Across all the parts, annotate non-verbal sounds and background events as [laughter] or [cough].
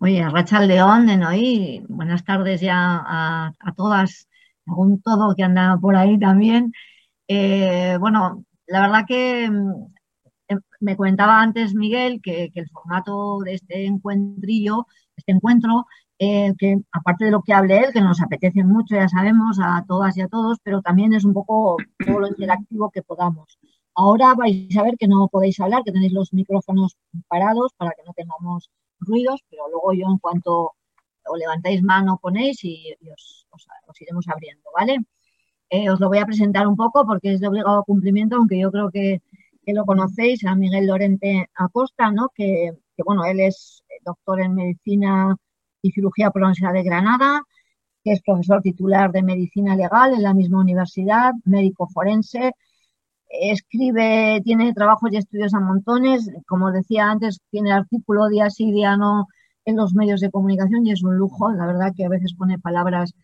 oye, Rachel León de Noí, buenas tardes ya a, todas, según todo que anda por ahí también. Eh, bueno, la verdad que mm, em, me comentaba antes Miguel que, el formato de este encuentrillo, este encuentro, eh, que aparte de lo que hable él, que nos apetece mucho, ya sabemos, a todas y a todos, pero también es un poco todo lo interactivo que podamos. Ahora vais a ver que no podéis hablar, que tenéis los micrófonos parados para que no tengamos ruidos, pero luego yo en cuanto os levantáis mano ponéis y, os, iremos abriendo, ¿vale? Eh, os lo voy a presentar un poco porque es de obligado cumplimiento, aunque yo creo que, lo conocéis, a Miguel Lorente Acosta, ¿no? Que, bueno, él es doctor en medicina y cirugía por de Granada, que es profesor titular de medicina legal en la misma universidad, médico forense, escribe, tiene trabajos y estudios a montones, como decía antes, tiene artículo día sí, día no en los medios de comunicación y es un lujo, la verdad que a veces pone palabras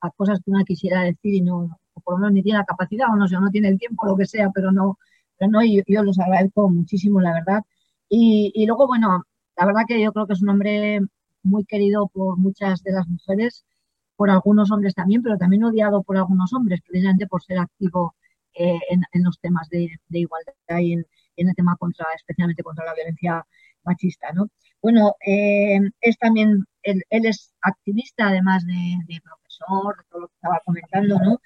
a, cosas que uno quisiera decir y no, por lo menos ni tiene la capacidad o no sé, no tiene el tiempo, lo que sea, pero no, pero no, yo, yo los agradezco muchísimo, la verdad. Y, y luego, bueno, la verdad que yo creo que es un hombre muy querido por muchas de las mujeres, por algunos hombres también, pero también odiado por algunos hombres, precisamente por ser activo eh, en, los temas de, igualdad y en, el tema contra, especialmente contra la violencia machista, ¿no? Bueno, eh, es también, él, es activista además de, profesor, de todo lo que estaba comentando, ¿no?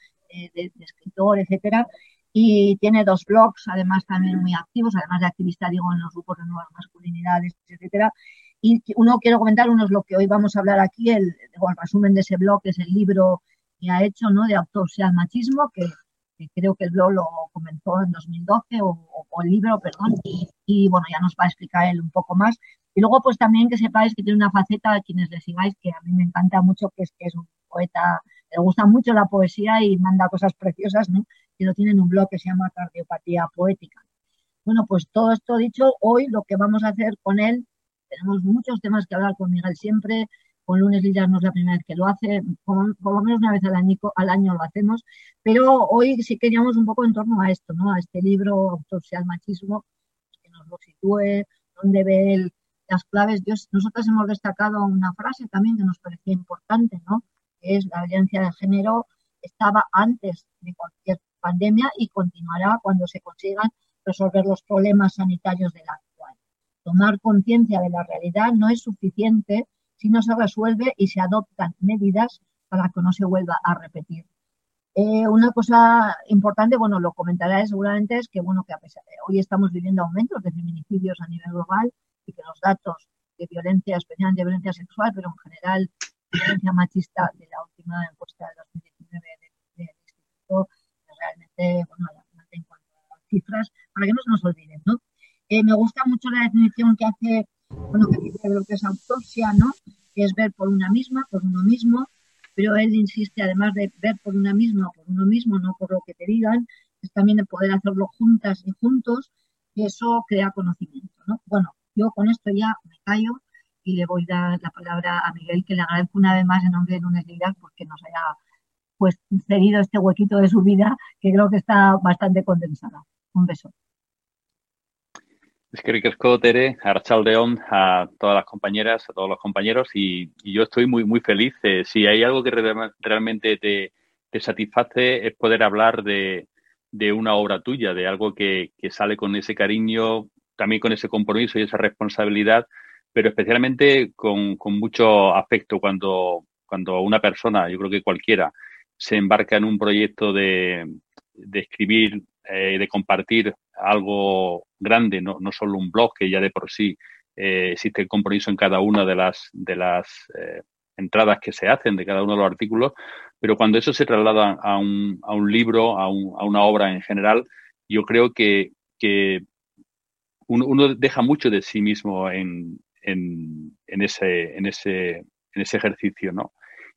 De, escritor, etcétera, y tiene dos blogs, además también muy activos, además de activista, digo, en los grupos de nuevas masculinidades, etcétera. Y uno quiero comentar, uno es lo que hoy vamos a hablar aquí, el, el resumen de ese blog, es el libro que ha hecho, ¿no? De autopsia al machismo, que creo que el blog lo comenzó en 2012 o, el libro, perdón, y, bueno, ya nos va a explicar él un poco más. Y luego pues también que sepáis que tiene una faceta, a quienes le sigáis, que a mí me encanta mucho, que es que es un poeta, le gusta mucho la poesía y manda cosas preciosas, ¿no? Y lo tiene en un blog que se llama Cardiopatía Poética. Bueno, pues todo esto dicho, hoy lo que vamos a hacer con él, tenemos muchos temas que hablar con Miguel siempre, con Lunes Lilas no es la primera vez que lo hace, por, lo menos una vez al año, al año lo hacemos, pero hoy sí queríamos un poco en torno a esto, ¿no? A este libro, Autopsia al Machismo, que nos lo sitúe, donde ve las claves. nosotros hemos destacado una frase también que nos parecía importante, ¿no? Que es la violencia de género estaba antes de cualquier pandemia y continuará cuando se consigan resolver los problemas sanitarios de la actual. Tomar conciencia de la realidad no es suficiente si no se resuelve y se adoptan medidas para que no se vuelva a repetir. Eh, una cosa importante, bueno, lo comentaré seguramente, es que, bueno, que a pesar de hoy estamos viviendo aumentos de feminicidios a nivel global y que los datos de violencia, especialmente de violencia sexual, pero en general violencia machista de la última encuesta de 2019 del Instituto, realmente, bueno, en cuanto a cifras, para que no se nos olviden, ¿no? Eh, me gusta mucho la definición que hace bueno, que lo que es autopsia, ¿no? Es ver por una misma, por uno mismo, pero él insiste, además de ver por una misma por uno mismo, no por lo que te digan, es también de poder hacerlo juntas y juntos, y eso crea conocimiento, ¿no? Bueno, yo con esto ya me callo y le voy a dar la palabra a Miguel, que le agradezco una vez más en nombre de Lunes Ligas porque nos haya pues cedido este huequito de su vida, que creo que está bastante condensada. Un beso. Es que Tere, Archaldeón, a todas las compañeras, a todos los compañeros y, yo estoy muy muy feliz. Eh, si hay algo que realmente te, satisface es poder hablar de, una obra tuya, de algo que, sale con ese cariño, también con ese compromiso y esa responsabilidad, pero especialmente con, mucho afecto cuando, cuando una persona, yo creo que cualquiera, se embarca en un proyecto de, de escribir, eh, de compartir algo grande, no, no, solo un blog que ya de por sí eh, existe el compromiso en cada una de las, de las eh, entradas que se hacen de cada uno de los artículos, pero cuando eso se traslada a un, a un libro, a, un, a, una obra en general, yo creo que, que uno, deja mucho de sí mismo en, en, en, ese, en, ese, en ese ejercicio, ¿no?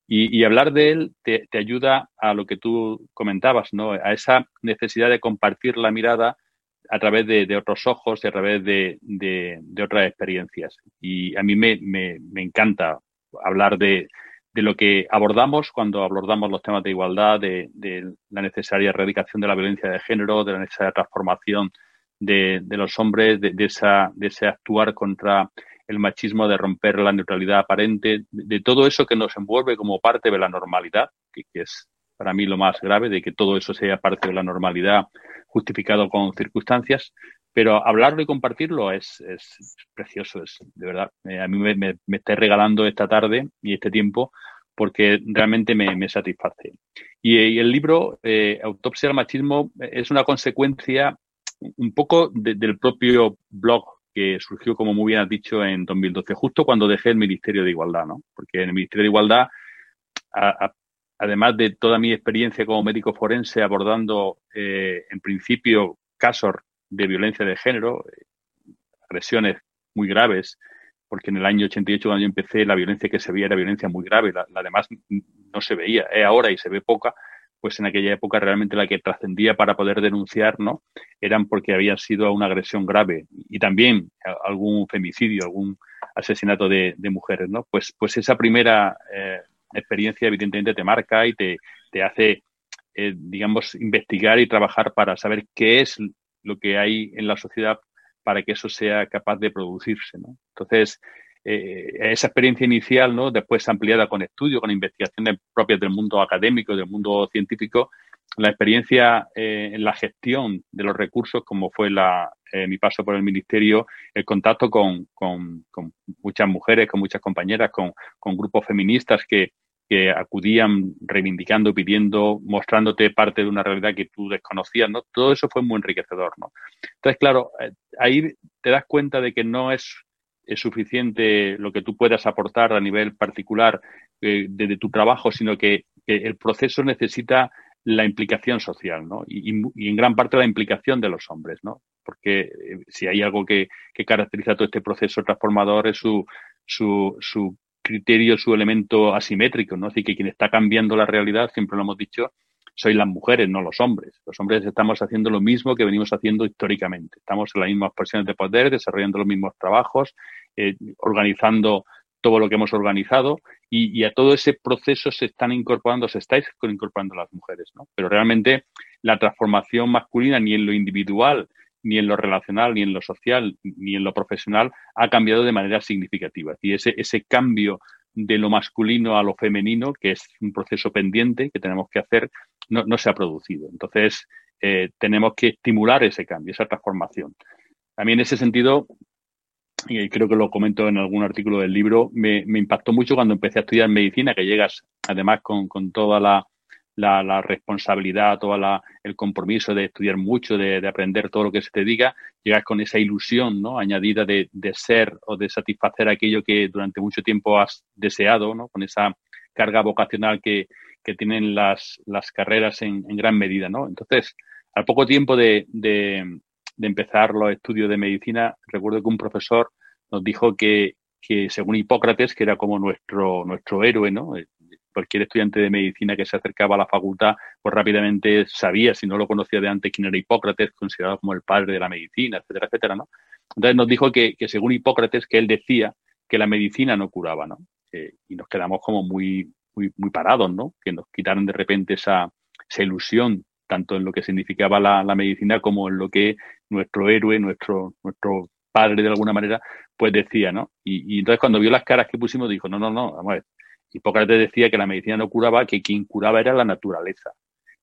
Y, hablar de él te, ayuda a lo que tú comentabas, ¿no? A esa necesidad de compartir la mirada a través de, otros ojos y a través de, otras experiencias. Y a mí me, encanta hablar de, lo que abordamos cuando abordamos los temas de igualdad, de, la necesaria erradicación de la violencia de género, de la necesaria transformación de, los hombres, de, esa, de ese actuar contra el machismo, de romper la neutralidad aparente, de, todo eso que nos envuelve como parte de la normalidad, que, es para mí lo más grave, de que todo eso sea parte de la normalidad justificado con circunstancias, pero hablarlo y compartirlo es, es precioso, es de verdad. A mí me, me, me regalando esta tarde y este tiempo porque realmente me, satisface. Y, el libro, eh, Autopsia al Machismo, es una consecuencia un poco del propio blog que surgió, como muy bien has dicho, en 2012, justo cuando dejé el Ministerio de Igualdad, ¿no? Porque en el Ministerio de Igualdad, además de toda mi experiencia como médico forense abordando, eh, en principio, casos de violencia de género, eh, agresiones muy graves, porque en el año 88 cuando yo empecé la violencia que se veía era violencia muy grave, la, la demás no se veía, es ahora y se ve poca, pues en aquella época realmente la que trascendía para poder denunciar, ¿no? Eran porque había sido una agresión grave y también algún femicidio, algún asesinato de, mujeres, ¿no? Pues, pues esa primera eh, experiencia evidentemente te marca y te, te hace, eh, digamos, investigar y trabajar para saber qué es lo que hay en la sociedad para que eso sea capaz de producirse. ¿no? Entonces, eh, esa experiencia inicial, ¿no? después ampliada con estudios, con investigaciones propias del mundo académico, del mundo científico, la experiencia eh, en la gestión de los recursos, como fue la, eh, mi paso por el ministerio, el contacto con, con, con muchas mujeres, con muchas compañeras, con, con grupos feministas que, que acudían reivindicando, pidiendo, mostrándote parte de una realidad que tú desconocías, ¿no? Todo eso fue muy enriquecedor, ¿no? Entonces, claro, ahí te das cuenta de que no es, suficiente lo que tú puedas aportar a nivel particular eh, de, tu trabajo, sino que, el proceso necesita la implicación social, ¿no? Y, en gran parte la implicación de los hombres, ¿no? Porque eh, si hay algo que, que, caracteriza todo este proceso transformador es su, su, su criterio, su elemento asimétrico, ¿no? Así que quien está cambiando la realidad, siempre lo hemos dicho, soy las mujeres, no los hombres. Los hombres estamos haciendo lo mismo que venimos haciendo históricamente. Estamos en las mismas posiciones de poder, desarrollando los mismos trabajos, eh, organizando todo lo que hemos organizado y, a todo ese proceso se están incorporando, se estáis incorporando las mujeres, ¿no? Pero realmente la transformación masculina ni en lo individual ni en lo relacional, ni en lo social, ni en lo profesional ha cambiado de manera significativa. Y ese, ese cambio de lo masculino a lo femenino, que es un proceso pendiente que tenemos que hacer, no, se ha producido. Entonces, eh, tenemos que estimular ese cambio, esa transformación. A mí en ese sentido, y creo que lo comento en algún artículo del libro, me, impactó mucho cuando empecé a estudiar medicina, que llegas además con toda la, la, responsabilidad, todo el compromiso de estudiar mucho, de, aprender todo lo que se te diga, llegas con esa ilusión ¿no? añadida de, ser o de satisfacer aquello que durante mucho tiempo has deseado, ¿no? con esa carga vocacional que, tienen las, las carreras en, gran medida. ¿no? Entonces, al poco tiempo de, de, empezar los estudios de medicina, recuerdo que un profesor nos dijo que, que según Hipócrates, que era como nuestro, nuestro héroe, ¿no? cualquier estudiante de medicina que se acercaba a la facultad, pues rápidamente sabía, si no lo conocía de antes, quién era Hipócrates, considerado como el padre de la medicina, etcétera, etcétera, ¿no? Entonces nos dijo que, según Hipócrates, que él decía que la medicina no curaba, ¿no? y nos quedamos como muy, muy, parados, ¿no? Que nos quitaron de repente esa, esa ilusión, tanto en lo que significaba la, medicina como en lo que nuestro héroe, nuestro, nuestro padre de alguna manera, pues decía, ¿no? Y, y, entonces cuando vio las caras que pusimos dijo, no, no, no, vamos a ver, Hipócrates decía que la medicina no curaba, que quien curaba era la naturaleza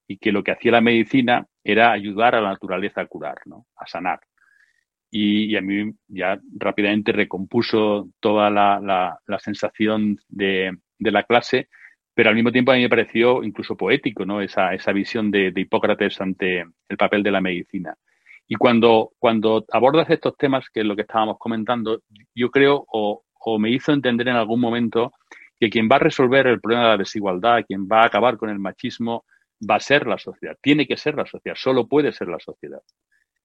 y que lo que hacía la medicina era ayudar a la naturaleza a curar, ¿no? a sanar. Y, a mí ya rápidamente recompuso toda la, sensación de, la clase, pero al mismo tiempo a mí me pareció incluso poético ¿no? esa, esa visión de, Hipócrates ante el papel de la medicina. Y cuando, cuando abordas estos temas, que es lo que estábamos comentando, yo creo o, o me hizo entender en algún momento que quien va a resolver el problema de la desigualdad, quien va a acabar con el machismo, va a ser la sociedad, tiene que ser la sociedad, solo puede ser la sociedad.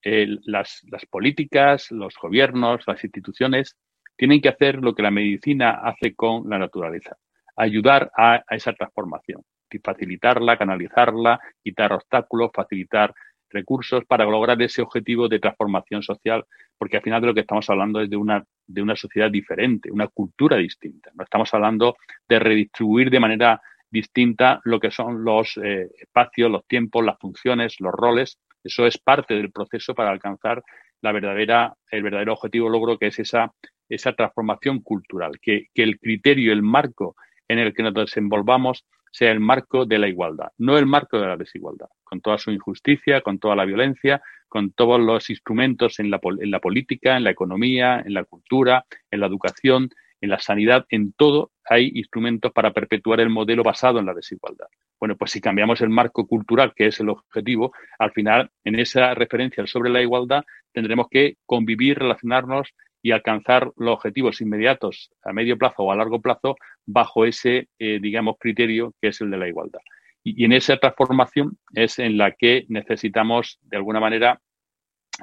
las, políticas, los gobiernos, las instituciones tienen que hacer lo que la medicina hace con la naturaleza, ayudar a, esa transformación, facilitarla, canalizarla, quitar obstáculos, facilitar recursos para lograr ese objetivo de transformación social, porque al final de lo que estamos hablando es de una, de una sociedad diferente, una cultura distinta. No estamos hablando de redistribuir de manera distinta lo que son los eh, espacios, los tiempos, las funciones, los roles. Eso es parte del proceso para alcanzar la verdadera, el verdadero objetivo logro que es esa esa transformación cultural, que, que el criterio, el marco en el que nos desenvolvamos sea el marco de la igualdad, no el marco de la desigualdad, con toda su injusticia, con toda la violencia, con todos los instrumentos en la, en la política, en la economía, en la cultura, en la educación, en la sanidad, en todo hay instrumentos para perpetuar el modelo basado en la desigualdad. Bueno, pues si cambiamos el marco cultural, que es el objetivo, al final, en esa referencia sobre la igualdad, tendremos que convivir, relacionarnos y alcanzar los objetivos inmediatos a medio plazo o a largo plazo bajo ese, eh, digamos, criterio que es el de la igualdad. Y, en esa transformación es en la que necesitamos, de alguna manera,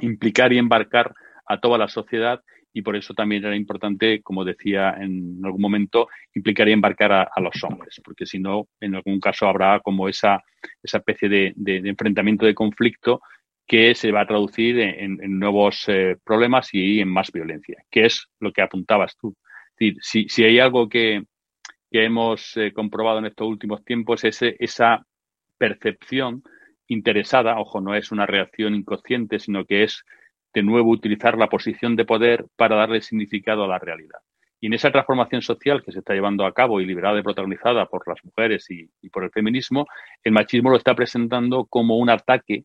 implicar y embarcar a toda la sociedad y por eso también era importante, como decía en algún momento, implicar y embarcar a, los hombres, porque si no, en algún caso habrá como esa, esa especie de, enfrentamiento de conflicto que se va a traducir en, nuevos eh, problemas y en más violencia, que es lo que apuntabas tú. si, si hay algo que, que hemos eh, comprobado en estos últimos tiempos es esa percepción interesada, ojo, no es una reacción inconsciente, sino que es de nuevo utilizar la posición de poder para darle significado a la realidad. Y en esa transformación social que se está llevando a cabo y liberada y protagonizada por las mujeres y, por el feminismo, el machismo lo está presentando como un ataque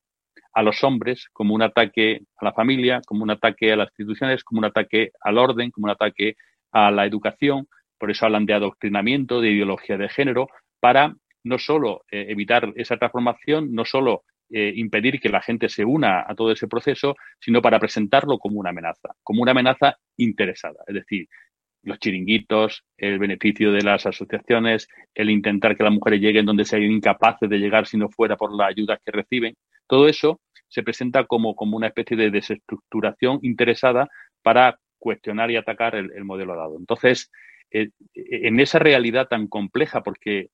a los hombres, como un ataque a la familia, como un ataque a las instituciones, como un ataque al orden, como un ataque a la educación. Por eso hablan de adoctrinamiento, de ideología de género, para no solo eh, evitar esa transformación, no solo eh, impedir que la gente se una a todo ese proceso, sino para presentarlo como una amenaza, como una amenaza interesada. Es decir, los chiringuitos, el beneficio de las asociaciones, el intentar que las mujeres lleguen donde sean incapaces de llegar si no fuera por las ayudas que reciben, todo eso se presenta como, como una especie de desestructuración interesada para cuestionar y atacar el, modelo dado. Entonces, eh, en esa realidad tan compleja, porque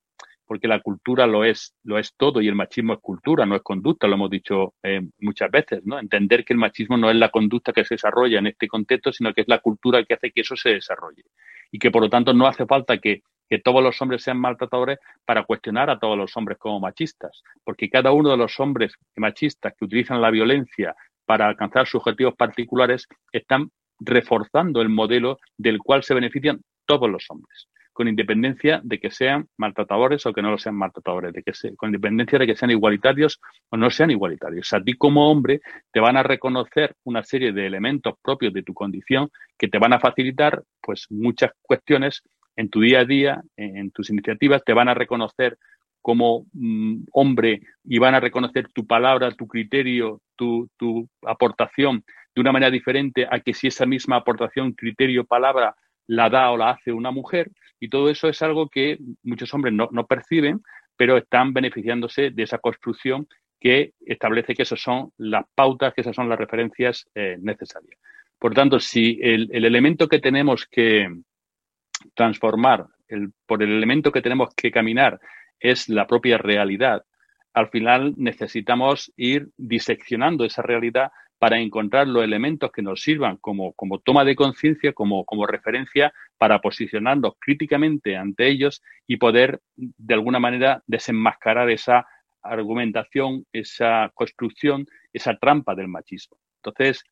porque la cultura lo es, lo es todo y el machismo es cultura, no es conducta, lo hemos dicho eh, muchas veces, ¿no? Entender que el machismo no es la conducta que se desarrolla en este contexto, sino que es la cultura que hace que eso se desarrolle. Y que por lo tanto no hace falta que, que todos los hombres sean maltratadores para cuestionar a todos los hombres como machistas, porque cada uno de los hombres machistas que utilizan la violencia para alcanzar sus objetivos particulares están reforzando el modelo del cual se benefician todos los hombres con independencia de que sean maltratadores o que no lo sean maltratadores, de que con independencia de que sean igualitarios o no sean igualitarios. A ti como hombre te van a reconocer una serie de elementos propios de tu condición que te van a facilitar pues muchas cuestiones en tu día a día, en, tus iniciativas, te van a reconocer como mm, hombre y van a reconocer tu palabra, tu criterio, tu, tu aportación de una manera diferente a que si esa misma aportación, criterio, palabra la da o la hace una mujer y todo eso es algo que muchos hombres no, perciben, pero están beneficiándose de esa construcción que establece que esas son las pautas, que esas son las referencias eh, necesarias. Por tanto, si el, elemento que tenemos que transformar, el, por el elemento que tenemos que caminar es la propia realidad, al final necesitamos ir diseccionando esa realidad para encontrar los elementos que nos sirvan como, como toma de conciencia, como, como referencia para posicionarnos críticamente ante ellos y poder de alguna manera desenmascarar esa argumentación, esa construcción, esa trampa del machismo. Entonces,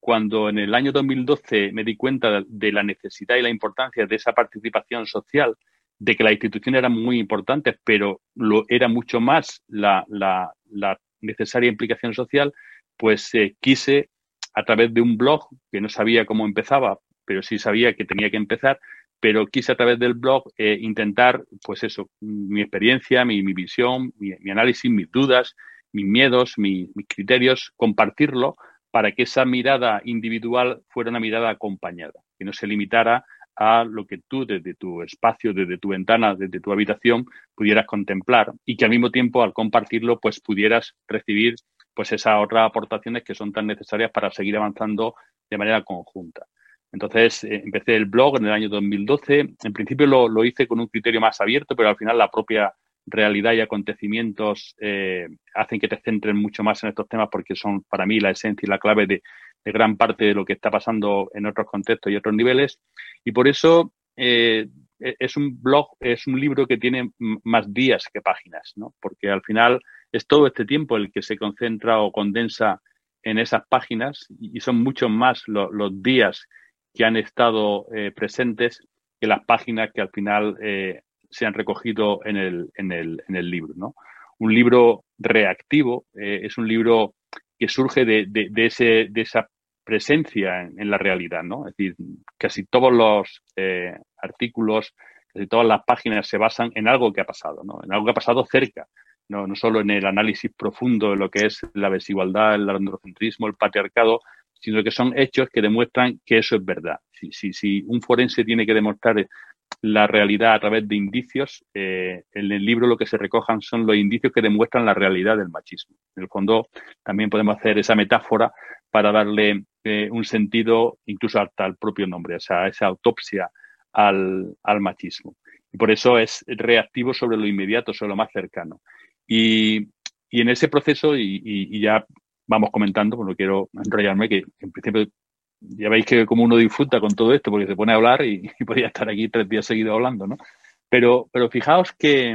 cuando en el año 2012 me di cuenta de la necesidad y la importancia de esa participación social, de que las instituciones eran muy importantes, pero lo era mucho más la, la, la necesaria implicación social, pues eh, quise a través de un blog que no sabía cómo empezaba, pero sí sabía que tenía que empezar, pero quise a través del blog eh, intentar, pues eso, mi experiencia, mi, visión, mi, análisis, mis dudas, mis miedos, mis criterios, compartirlo para que esa mirada individual fuera una mirada acompañada, que no se limitara a lo que tú desde tu espacio, desde tu ventana, desde tu habitación pudieras contemplar y que al mismo tiempo al compartirlo pues pudieras recibir pues esas otras aportaciones que son tan necesarias para seguir avanzando de manera conjunta. Entonces, eh, empecé el blog en el año 2012. En principio lo, hice con un criterio más abierto, pero al final la propia realidad y acontecimientos eh, hacen que te centren mucho más en estos temas porque son para mí la esencia y la clave de, gran parte de lo que está pasando en otros contextos y otros niveles. Y por eso eh, e, es un blog, es un libro que tiene más días que páginas, ¿no? Porque al final es todo este tiempo el que se concentra o condensa en esas páginas y son muchos más los días que han estado presentes que las páginas que al final se han recogido en el, en el, en el libro. ¿no? Un libro reactivo es un libro que surge de, de, ese, de esa presencia en, la realidad, ¿no? Es decir, casi todos los eh, artículos, casi todas las páginas se basan en algo que ha pasado, ¿no? En algo que ha pasado cerca, no, no solo en el análisis profundo de lo que es la desigualdad, el androcentrismo, el patriarcado, sino que son hechos que demuestran que eso es verdad. Si, si, si un forense tiene que demostrar la realidad a través de indicios, eh, en el libro lo que se recojan son los indicios que demuestran la realidad del machismo. En el fondo, también podemos hacer esa metáfora para darle eh, un sentido incluso hasta al propio nombre, o sea, esa autopsia al, machismo. Y por eso es reactivo sobre lo inmediato, sobre lo más cercano. Y, en ese proceso, y, ya vamos comentando, porque no quiero enrollarme, que en principio ya veis que como uno disfruta con todo esto, porque se pone a hablar y, podría estar aquí tres días seguidos hablando, ¿no? Pero, pero fijaos que,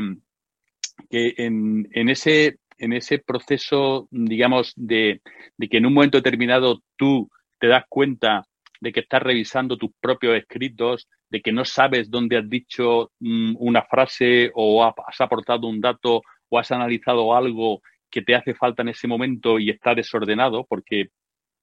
que en, en, ese, en ese proceso, digamos, de, de, que en un momento determinado tú te das cuenta de que estás revisando tus propios escritos, de que no sabes dónde has dicho mm, una frase o has aportado un dato has analizado algo que te hace falta en ese momento y está desordenado, porque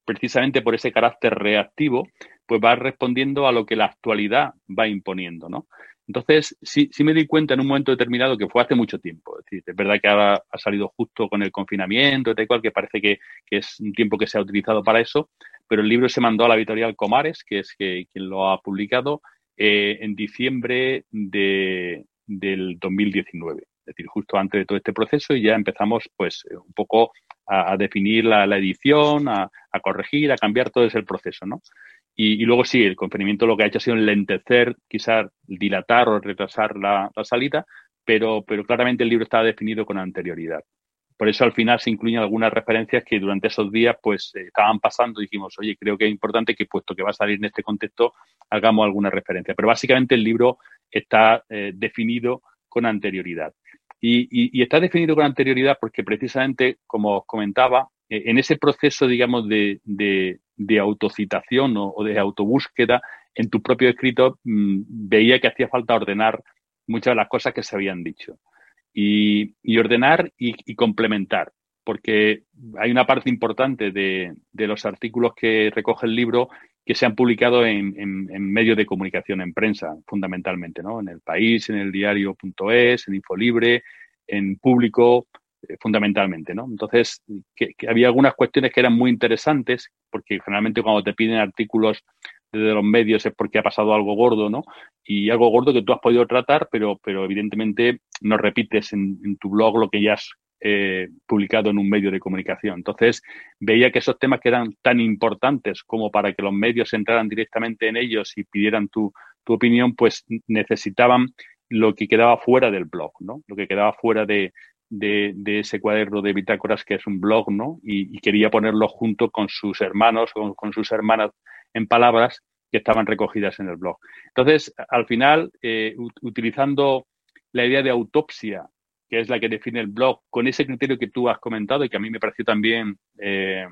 precisamente por ese carácter reactivo, pues va respondiendo a lo que la actualidad va imponiendo, ¿no? Entonces, sí, sí me di cuenta en un momento determinado que fue hace mucho tiempo. Es, decir, es verdad que ahora ha salido justo con el confinamiento tal cual, que parece que, es un tiempo que se ha utilizado para eso, pero el libro se mandó a la editorial Comares, que es quien lo ha publicado, eh, en diciembre de, del 2019. Es decir, justo antes de todo este proceso y ya empezamos, pues, un poco a, definir la, edición, a, corregir, a cambiar todo ese proceso, ¿no? Y, luego sí, el confinamiento lo que ha hecho ha sido lentecer, quizás dilatar o retrasar la, salida, pero, pero claramente el libro estaba definido con anterioridad. Por eso al final se incluyen algunas referencias que durante esos días pues eh, estaban pasando y dijimos, oye, creo que es importante que puesto que va a salir en este contexto, hagamos alguna referencia. Pero básicamente el libro está eh, definido con anterioridad. Y, está definido con anterioridad porque precisamente, como os comentaba, eh, en ese proceso, digamos, de, autocitación o, de autobúsqueda en tu propio escrito, mm, veía que hacía falta ordenar muchas de las cosas que se habían dicho. Y, ordenar y, complementar, porque hay una parte importante de, los artículos que recoge el libro que se han publicado en, medios de comunicación, en prensa, fundamentalmente, ¿no? En el país, en el diario.es, en Infolibre, en público, eh, fundamentalmente, ¿no? Entonces, que, había algunas cuestiones que eran muy interesantes, porque generalmente cuando te piden artículos desde los medios es porque ha pasado algo gordo, ¿no? Y algo gordo que tú has podido tratar, pero, pero evidentemente no repites en tu blog lo que ya has eh, publicado en un medio de comunicación. Entonces, veía que esos temas que eran tan importantes como para que los medios entraran directamente en ellos y pidieran tu, opinión, pues necesitaban lo que quedaba fuera del blog, ¿no? Lo que quedaba fuera de, ese cuaderno de bitácoras que es un blog, ¿no? Y, quería ponerlo junto con sus hermanos, con, con, sus hermanas en palabras que estaban recogidas en el blog. Entonces, al final, eh, utilizando la idea de autopsia que es la que define el blog, con ese criterio que tú has comentado y que a mí me pareció también eh,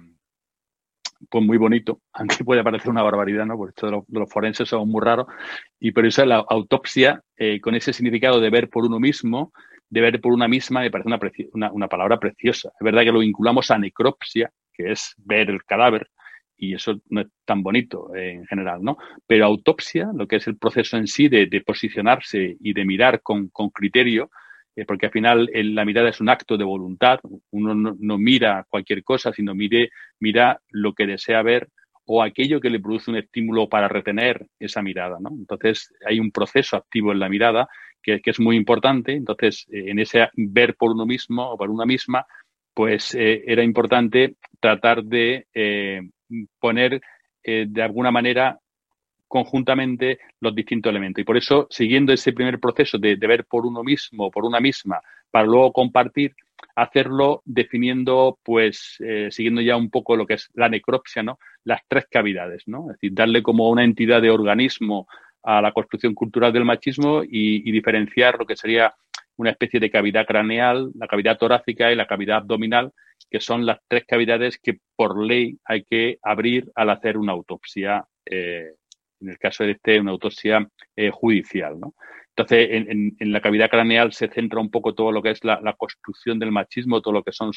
pues muy bonito, [laughs] aunque puede parecer una barbaridad, ¿no? Porque esto de los, forenses son muy raros, y por eso la autopsia, eh, con ese significado de ver por uno mismo, de ver por una misma, me parece una, una, palabra preciosa. Es verdad que lo vinculamos a necropsia, que es ver el cadáver, y eso no es tan bonito eh, en general, ¿no? Pero autopsia, lo que es el proceso en sí de, de posicionarse y de mirar con, con criterio, eh, porque al final la mirada es un acto de voluntad, uno no, mira cualquier cosa, sino mire, mira lo que desea ver o aquello que le produce un estímulo para retener esa mirada. Entonces hay un proceso activo en la mirada que, es muy importante. Entonces, eh, en ese ver por uno mismo o por una misma, pues eh, era importante tratar de poner de alguna manera conjuntamente los distintos elementos. Y por eso, siguiendo ese primer proceso de, ver por uno mismo, por una misma, para luego compartir, hacerlo definiendo, pues, eh, siguiendo ya un poco lo que es la necropsia, ¿no? Las tres cavidades, ¿no? Es decir, darle como una entidad de organismo a la construcción cultural del machismo y, diferenciar lo que sería una especie de cavidad craneal, la cavidad torácica y la cavidad abdominal, que son las tres cavidades que por ley hay que abrir al hacer una autopsia eh, en el caso de este, una autopsia eh, judicial. ¿no? Entonces, en, la cavidad craneal se centra un poco todo lo que es la, construcción del machismo, todo lo que son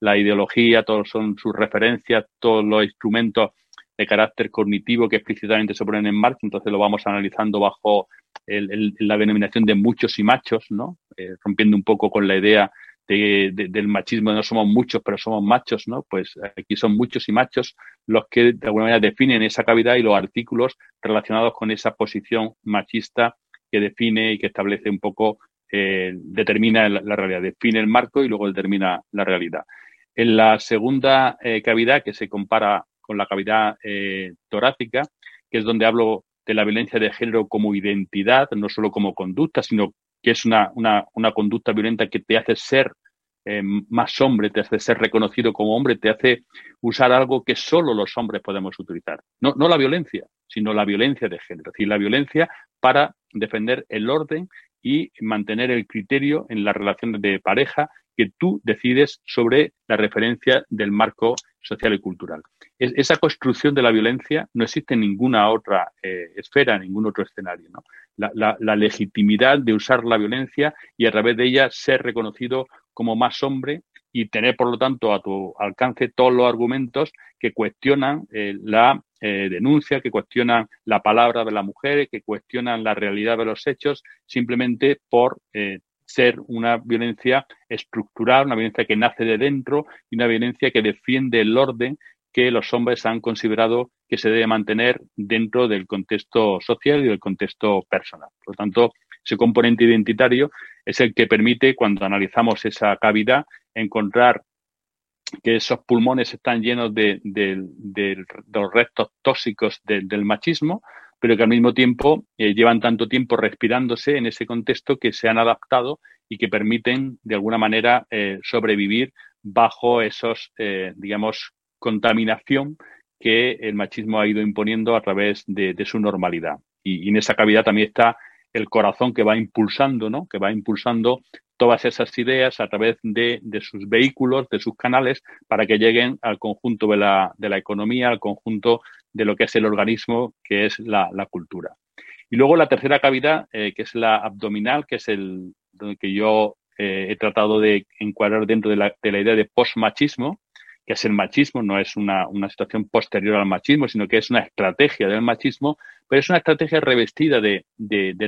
la ideología, todos son sus referencias, todos los instrumentos de carácter cognitivo que explícitamente se ponen en marcha. Entonces lo vamos analizando bajo la denominación de muchos y machos, ¿no? Eh, rompiendo un poco con la idea del machismo, no somos muchos, pero somos machos, ¿no? Pues aquí son muchos y machos los que de alguna manera definen esa cavidad y los artículos relacionados con esa posición machista que define y que establece un poco, eh, determina la, realidad, define el marco y luego determina la realidad. En la segunda eh, cavidad, que se compara con la cavidad eh, torácica, que es donde hablo de la violencia de género como identidad, no solo como conducta, sino que es una, una, una conducta violenta que te hace ser eh, más hombre, te hace ser reconocido como hombre, te hace usar algo que solo los hombres podemos utilizar. No, no la violencia, sino la violencia de género, es decir, la violencia para defender el orden y mantener el criterio en las relaciones de pareja que tú decides sobre la referencia del marco social y cultural. esa construcción de la violencia no existe en ninguna otra eh, esfera, en ningún otro escenario. La, legitimidad de usar la violencia y a través de ella ser reconocido como más hombre y tener, por lo tanto, a tu alcance todos los argumentos que cuestionan eh, la eh, denuncia, que cuestionan la palabra de la mujer, que cuestionan la realidad de los hechos, simplemente por ser una violencia estructural, una violencia que nace de dentro y una violencia que defiende el orden que los hombres han considerado que se debe mantener dentro del contexto social y del contexto personal. Por lo tanto, ese componente identitario es el que permite, cuando analizamos esa cavidad, encontrar que esos pulmones están llenos de, los restos tóxicos del machismo, pero que al mismo tiempo eh, llevan tanto tiempo respirándose en ese contexto que se han adaptado y que permiten de alguna manera eh, sobrevivir bajo esos, eh, digamos, contaminación que el machismo ha ido imponiendo a través de, su normalidad. Y, en esa cavidad también está el corazón que va impulsando, ¿no? Que va impulsando todas esas ideas a través de, sus vehículos, de sus canales, para que lleguen al conjunto de la, de la economía, al conjunto de lo que es el organismo, que es la, cultura. Y luego la tercera cavidad, eh, que es la abdominal, que es el que yo eh, he tratado de encuadrar dentro de la, de la idea de postmachismo, que es el machismo, no es una, situación posterior al machismo, sino que es una estrategia del machismo, pero es una estrategia revestida de,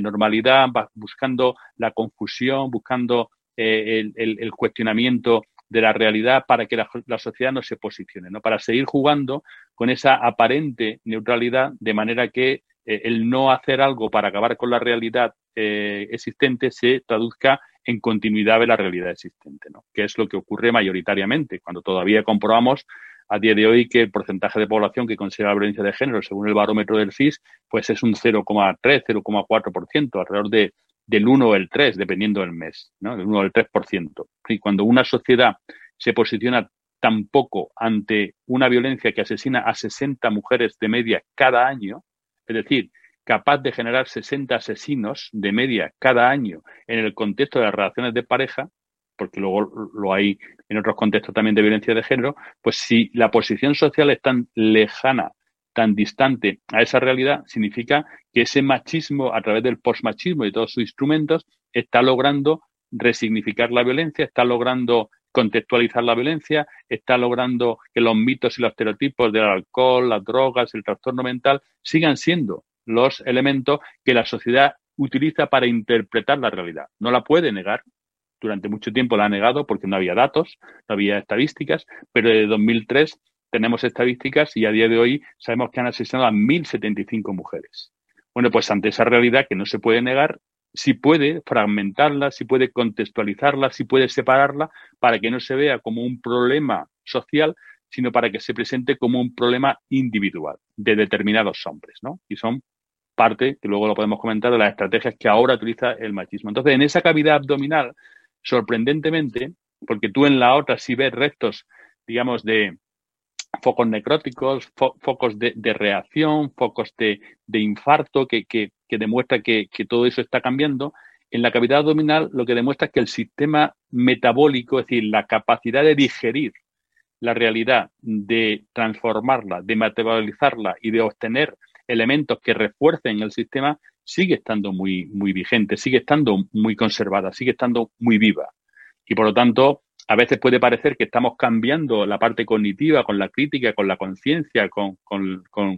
normalidad, buscando la confusión, buscando eh, el, cuestionamiento de la realidad para que la, sociedad no se posicione, ¿no? Para seguir jugando con esa aparente neutralidad de manera que eh, el no hacer algo para acabar con la realidad eh, existente se traduzca en continuidad de la realidad existente, ¿no? Que es lo que ocurre mayoritariamente cuando todavía comprobamos a día de hoy que el porcentaje de población que considera la violencia de género, según el barómetro del CIS, pues es un 0,3, 0,4%, alrededor de del 1 o el 3, dependiendo del mes, ¿no? del 1 o el 3%. Y cuando una sociedad se posiciona tan poco ante una violencia que asesina a 60 mujeres de media cada año, es decir, capaz de generar 60 asesinos de media cada año en el contexto de las relaciones de pareja, porque luego lo hay en otros contextos también de violencia de género, pues si la posición social es tan lejana tan distante a esa realidad, significa que ese machismo, a través del postmachismo y todos sus instrumentos, está logrando resignificar la violencia, está logrando contextualizar la violencia, está logrando que los mitos y los estereotipos del alcohol, las drogas, el trastorno mental sigan siendo los elementos que la sociedad utiliza para interpretar la realidad. No la puede negar. Durante mucho tiempo la ha negado porque no había datos, no había estadísticas, pero desde 2003 tenemos estadísticas y a día de hoy sabemos que han asesinado a 1.075 mujeres. Bueno, pues ante esa realidad que no se puede negar, si puede fragmentarla, si puede contextualizarla, si puede separarla para que no se vea como un problema social, sino para que se presente como un problema individual de determinados hombres, ¿no? Y son parte, que luego lo podemos comentar, de las estrategias que ahora utiliza el machismo. Entonces, en esa cavidad abdominal, sorprendentemente, porque tú en la otra sí ves restos, digamos, de, focos necróticos, focos de, reacción, focos de, infarto que, que, demuestra que, todo eso está cambiando. En la cavidad abdominal lo que demuestra es que el sistema metabólico, es decir, la capacidad de digerir la realidad, de transformarla, de materializarla y de obtener elementos que refuercen el sistema, sigue estando muy, muy vigente, sigue estando muy conservada, sigue estando muy viva. Y por lo tanto, a veces puede parecer que estamos cambiando la parte cognitiva con la crítica, con la conciencia, con,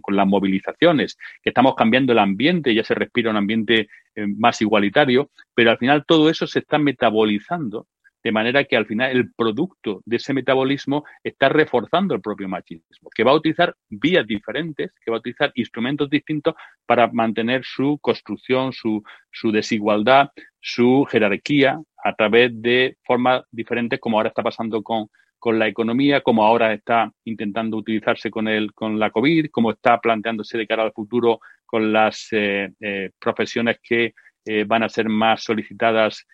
las movilizaciones, que estamos cambiando el ambiente, ya se respira un ambiente eh, más igualitario, pero al final todo eso se está metabolizando de manera que al final el producto de ese metabolismo está reforzando el propio machismo, que va a utilizar vías diferentes, que va a utilizar instrumentos distintos para mantener su construcción, su, su desigualdad, su jerarquía a través de formas diferentes, como ahora está pasando con, con la economía, como ahora está intentando utilizarse con, el, con la COVID, como está planteándose de cara al futuro con las eh, eh, profesiones que eh, van a ser más solicitadas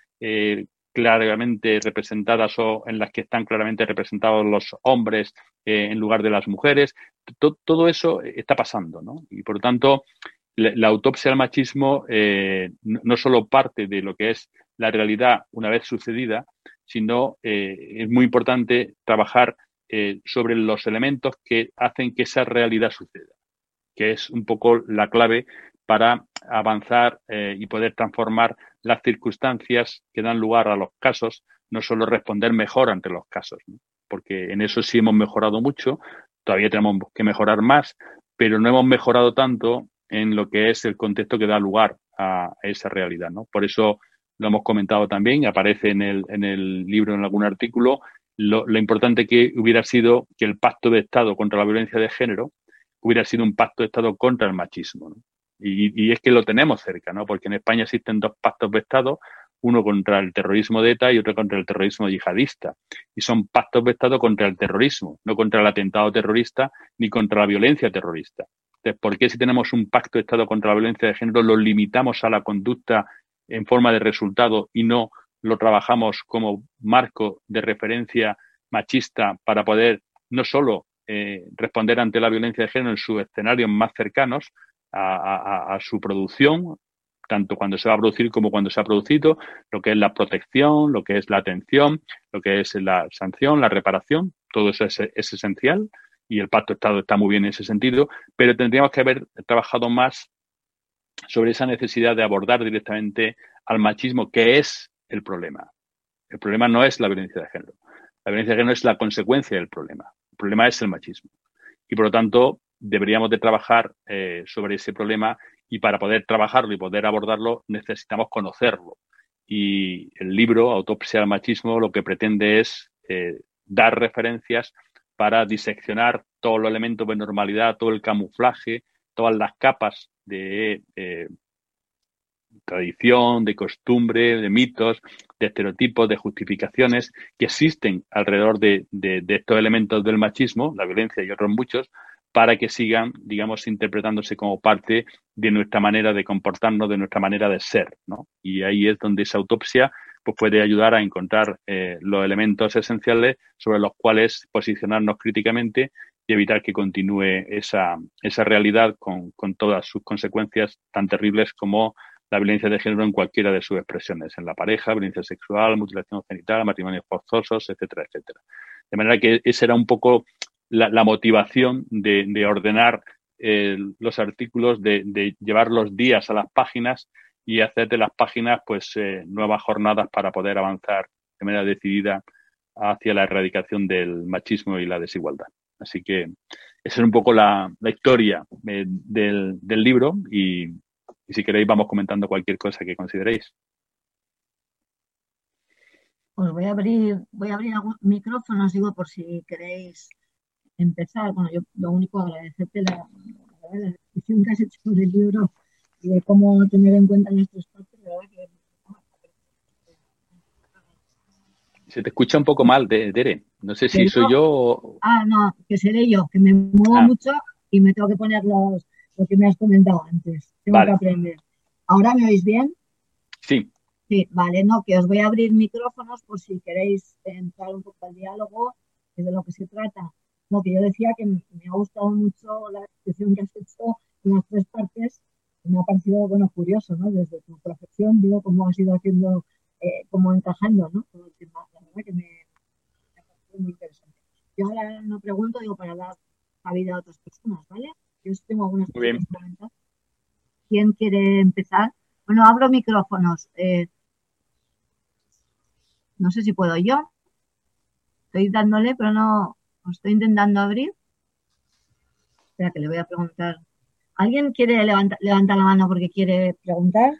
claramente representadas o en las que están claramente representados los hombres eh, en lugar de las mujeres. todo eso está pasando, ¿no? Y por lo tanto, la, autopsia al machismo eh, no, solo parte de lo que es la realidad una vez sucedida, sino eh, es muy importante trabajar sobre los elementos que hacen que esa realidad suceda, que es un poco la clave para avanzar y poder transformar las circunstancias que dan lugar a los casos, no solo responder mejor ante los casos, porque en eso sí hemos mejorado mucho, todavía tenemos que mejorar más, pero no hemos mejorado tanto en lo que es el contexto que da lugar a esa realidad. ¿no? Por eso lo hemos comentado también, aparece en el, en el libro, en algún artículo, lo, importante que hubiera sido que el pacto de Estado contra la violencia de género hubiera sido un pacto de Estado contra el machismo. Y, es que lo tenemos cerca, ¿no? Porque en España existen dos pactos de Estado, uno contra el terrorismo de ETA y otro contra el terrorismo yihadista. Y son pactos de Estado contra el terrorismo, no contra el atentado terrorista ni contra la violencia terrorista. Entonces, ¿por qué si tenemos un pacto de Estado contra la violencia de género lo limitamos a la conducta en forma de resultado y no lo trabajamos como marco de referencia machista para poder no solo eh, responder ante la violencia de género en sus escenarios más cercanos, a, su producción, tanto cuando se va a producir como cuando se ha producido, lo que es la protección, lo que es la atención, lo que es la sanción, la reparación, todo eso es, esencial y el pacto Estado está muy bien en ese sentido, pero tendríamos que haber trabajado más sobre esa necesidad de abordar directamente al machismo, que es el problema. El problema no es la violencia de género. La violencia de género es la consecuencia del problema. El problema es el machismo. Y por lo tanto, deberíamos de trabajar eh, sobre ese problema y para poder trabajarlo y poder abordarlo necesitamos conocerlo. Y el libro, Autopsia al Machismo, lo que pretende es eh, dar referencias para diseccionar todos los elementos de normalidad, todo el camuflaje, todas las capas de eh, tradición, de costumbre, de mitos, de estereotipos, de justificaciones que existen alrededor de estos elementos del machismo, la violencia y otros muchos, para que sigan, digamos, interpretándose como parte de nuestra manera de comportarnos, de nuestra manera de ser, ¿no? Y ahí es donde esa autopsia pues, puede ayudar a encontrar eh, los elementos esenciales sobre los cuales posicionarnos críticamente y evitar que continúe esa, esa realidad con, con todas sus consecuencias tan terribles como la violencia de género en cualquiera de sus expresiones, en la pareja, violencia sexual, mutilación genital, matrimonios forzosos, etcétera, etcétera. De manera que ese era un poco la, motivación de, ordenar eh, los artículos, de, llevar los días a las páginas y hacer de las páginas pues eh, nuevas jornadas para poder avanzar de manera decidida hacia la erradicación del machismo y la desigualdad. Así que esa es un poco la, historia eh, del, libro y, si queréis vamos comentando cualquier cosa que consideréis. Pues voy a abrir, voy a abrir micrófonos, digo, por si queréis empezar, bueno, yo lo único agradecerte la, la, descripción que has hecho del libro y de cómo tener en cuenta nuestros partes, la verdad que se te escucha un poco mal, Dere. No sé si soy yo o... Ah, no, que seré yo, que me muevo ah. mucho y me tengo que poner los, lo que me has comentado antes. Tengo que aprender. ¿Ahora me oís bien? Sí. Sí, vale, no, que os voy a abrir micrófonos por si queréis entrar un poco al diálogo, que de lo que se trata no, que yo decía que me, ha gustado mucho la descripción que has hecho en las tres partes, me ha parecido, bueno, curioso, ¿no? Desde tu profesión, digo, cómo has ido haciendo, eh, cómo encajando, ¿no? Todo el tema, la verdad que me, ha parecido muy interesante. Yo ahora no pregunto, digo, para dar cabida a otras personas, ¿vale? Yo tengo algunas comentar. ¿quién quiere empezar? Bueno, abro micrófonos. Eh, no sé si puedo yo. Estoy dándole, pero no, estoy intentando abrir. Espera que le voy a preguntar. ¿Alguien quiere levantar, levantar la mano porque quiere preguntar?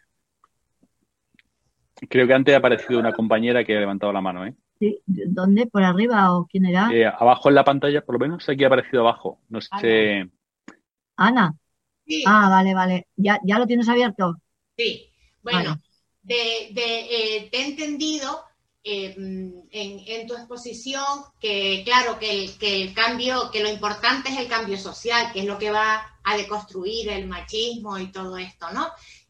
Creo que antes ha aparecido una compañera que ha levantado la mano, ¿eh? Sí, ¿dónde? ¿Por arriba o quién era? Eh, abajo en la pantalla, por lo menos aquí ha aparecido abajo. No sé. Ana. Sí. Ah, vale, vale. ¿Ya, ya lo tienes abierto? Sí. Bueno, Vale. de, de, eh, te he entendido eh, en, en tu exposición que, claro, que el, que el cambio, que lo importante es el cambio social, que es lo que va a deconstruir el machismo y todo esto, ¿no?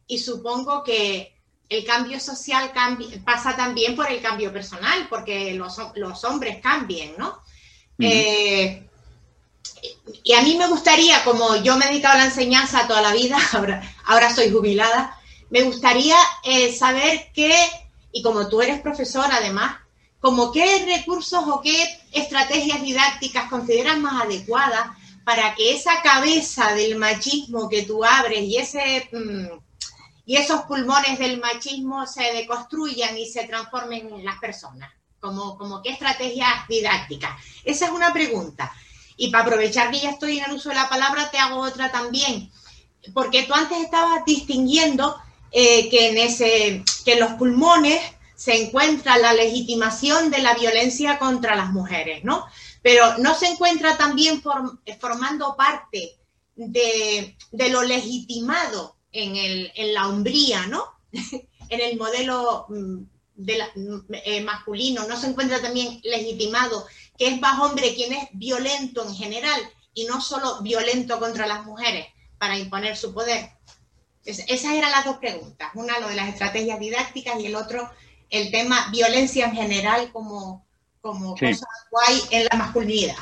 Y supongo que el cambio social cambi- pasa también por el cambio personal, porque los, los hombres cambien, ¿no? Eh, y a mí me gustaría, como yo me he dedicado a la enseñanza toda la vida, [laughs] ahora, ahora soy jubilada, me gustaría eh, saber qué, y como tú eres profesora además, como qué recursos o qué estrategias didácticas consideras más adecuadas para que esa cabeza del machismo que tú abres y ese mm, y esos pulmones del machismo se deconstruyan y se transformen en las personas. Como, como qué estrategias didácticas. Esa es una pregunta. Y para aprovechar que ya estoy en el uso de la palabra, te hago otra también. Porque tú antes estabas distinguiendo eh, que, en ese, que en los pulmones se encuentra la legitimación de la violencia contra las mujeres, ¿no? Pero no se encuentra también form- formando parte de, lo legitimado en, el, en la hombría, ¿no? [laughs] en el modelo mm, de la- mm, eh, masculino, no se encuentra también legitimado que es más hombre quien es violento en general y no solo violento contra las mujeres para imponer su poder. Es- esas eran las dos preguntas. Una, lo de las estrategias didácticas y el otro, el tema violencia en general como, como Sí. cosa guay en la masculinidad.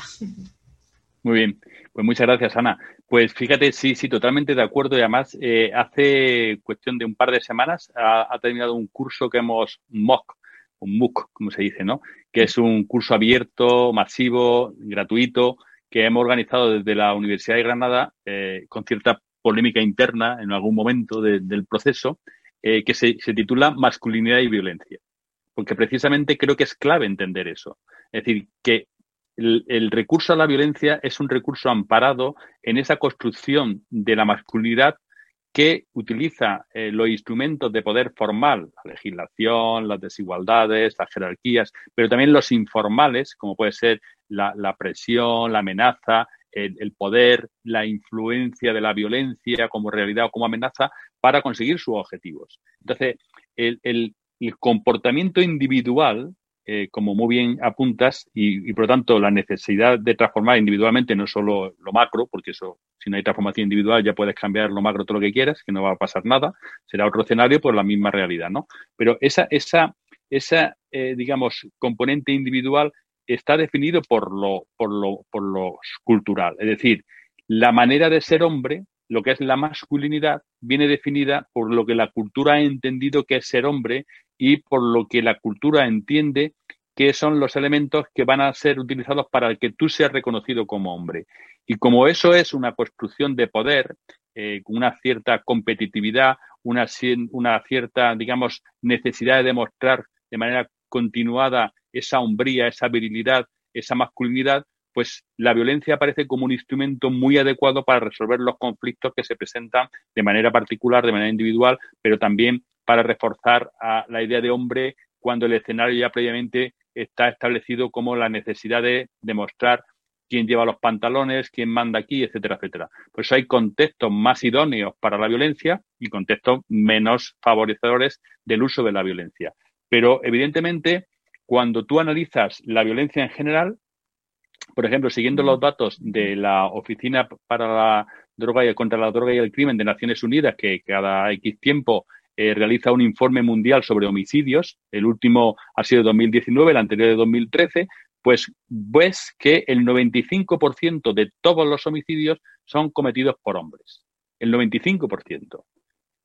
Muy bien, pues muchas gracias, Ana. Pues fíjate, sí, sí, totalmente de acuerdo. Y además, eh, hace cuestión de un par de semanas ha, ha terminado un curso que hemos, un MOOC, un MOOC, como se dice, ¿no? Que es un curso abierto, masivo, gratuito, que hemos organizado desde la Universidad de Granada eh, con cierta polémica interna en algún momento de- del proceso, eh, que se, titula Masculinidad y Violencia. Porque precisamente creo que es clave entender eso. Es decir, que el, recurso a la violencia es un recurso amparado en esa construcción de la masculinidad que utiliza eh, los instrumentos de poder formal, la legislación, las desigualdades, las jerarquías, pero también los informales, como puede ser la presión, la amenaza, el, poder, la influencia de la violencia como realidad o como amenaza para conseguir sus objetivos. Entonces, el, comportamiento individual eh, como muy bien apuntas, y, por lo tanto la necesidad de transformar individualmente, no solo lo macro, porque eso, si no hay transformación individual, ya puedes cambiar lo macro todo lo que quieras, que no va a pasar nada, será otro escenario, pues la misma realidad, ¿no? Pero esa, esa, esa eh, digamos, componente individual está definido por lo, por, lo, por lo cultural, es decir, la manera de ser hombre, lo que es la masculinidad, viene definida por lo que la cultura ha entendido que es ser hombre y por lo que la cultura entiende que son los elementos que van a ser utilizados para que tú seas reconocido como hombre. Y como eso es una construcción de poder, eh, una cierta competitividad, una, una, cierta, digamos, necesidad de demostrar de manera continuada esa hombría, esa virilidad, esa masculinidad, pues la violencia aparece como un instrumento muy adecuado para resolver los conflictos que se presentan de manera particular, de manera individual, pero también para reforzar la idea de hombre cuando el escenario ya previamente está establecido como la necesidad de demostrar quién lleva los pantalones, quién manda aquí, etcétera, etcétera. Por eso hay contextos más idóneos para la violencia y contextos menos favorecedores del uso de la violencia. Pero evidentemente, cuando tú analizas la violencia en general, por ejemplo, siguiendo los datos de la Oficina para la Droga y contra la Droga y el Crimen de Naciones Unidas, que cada X tiempo eh, realiza un informe mundial sobre homicidios, el último ha sido de 2019, el anterior de 2013, pues ves que el 95% de todos los homicidios son cometidos por hombres. El 95%.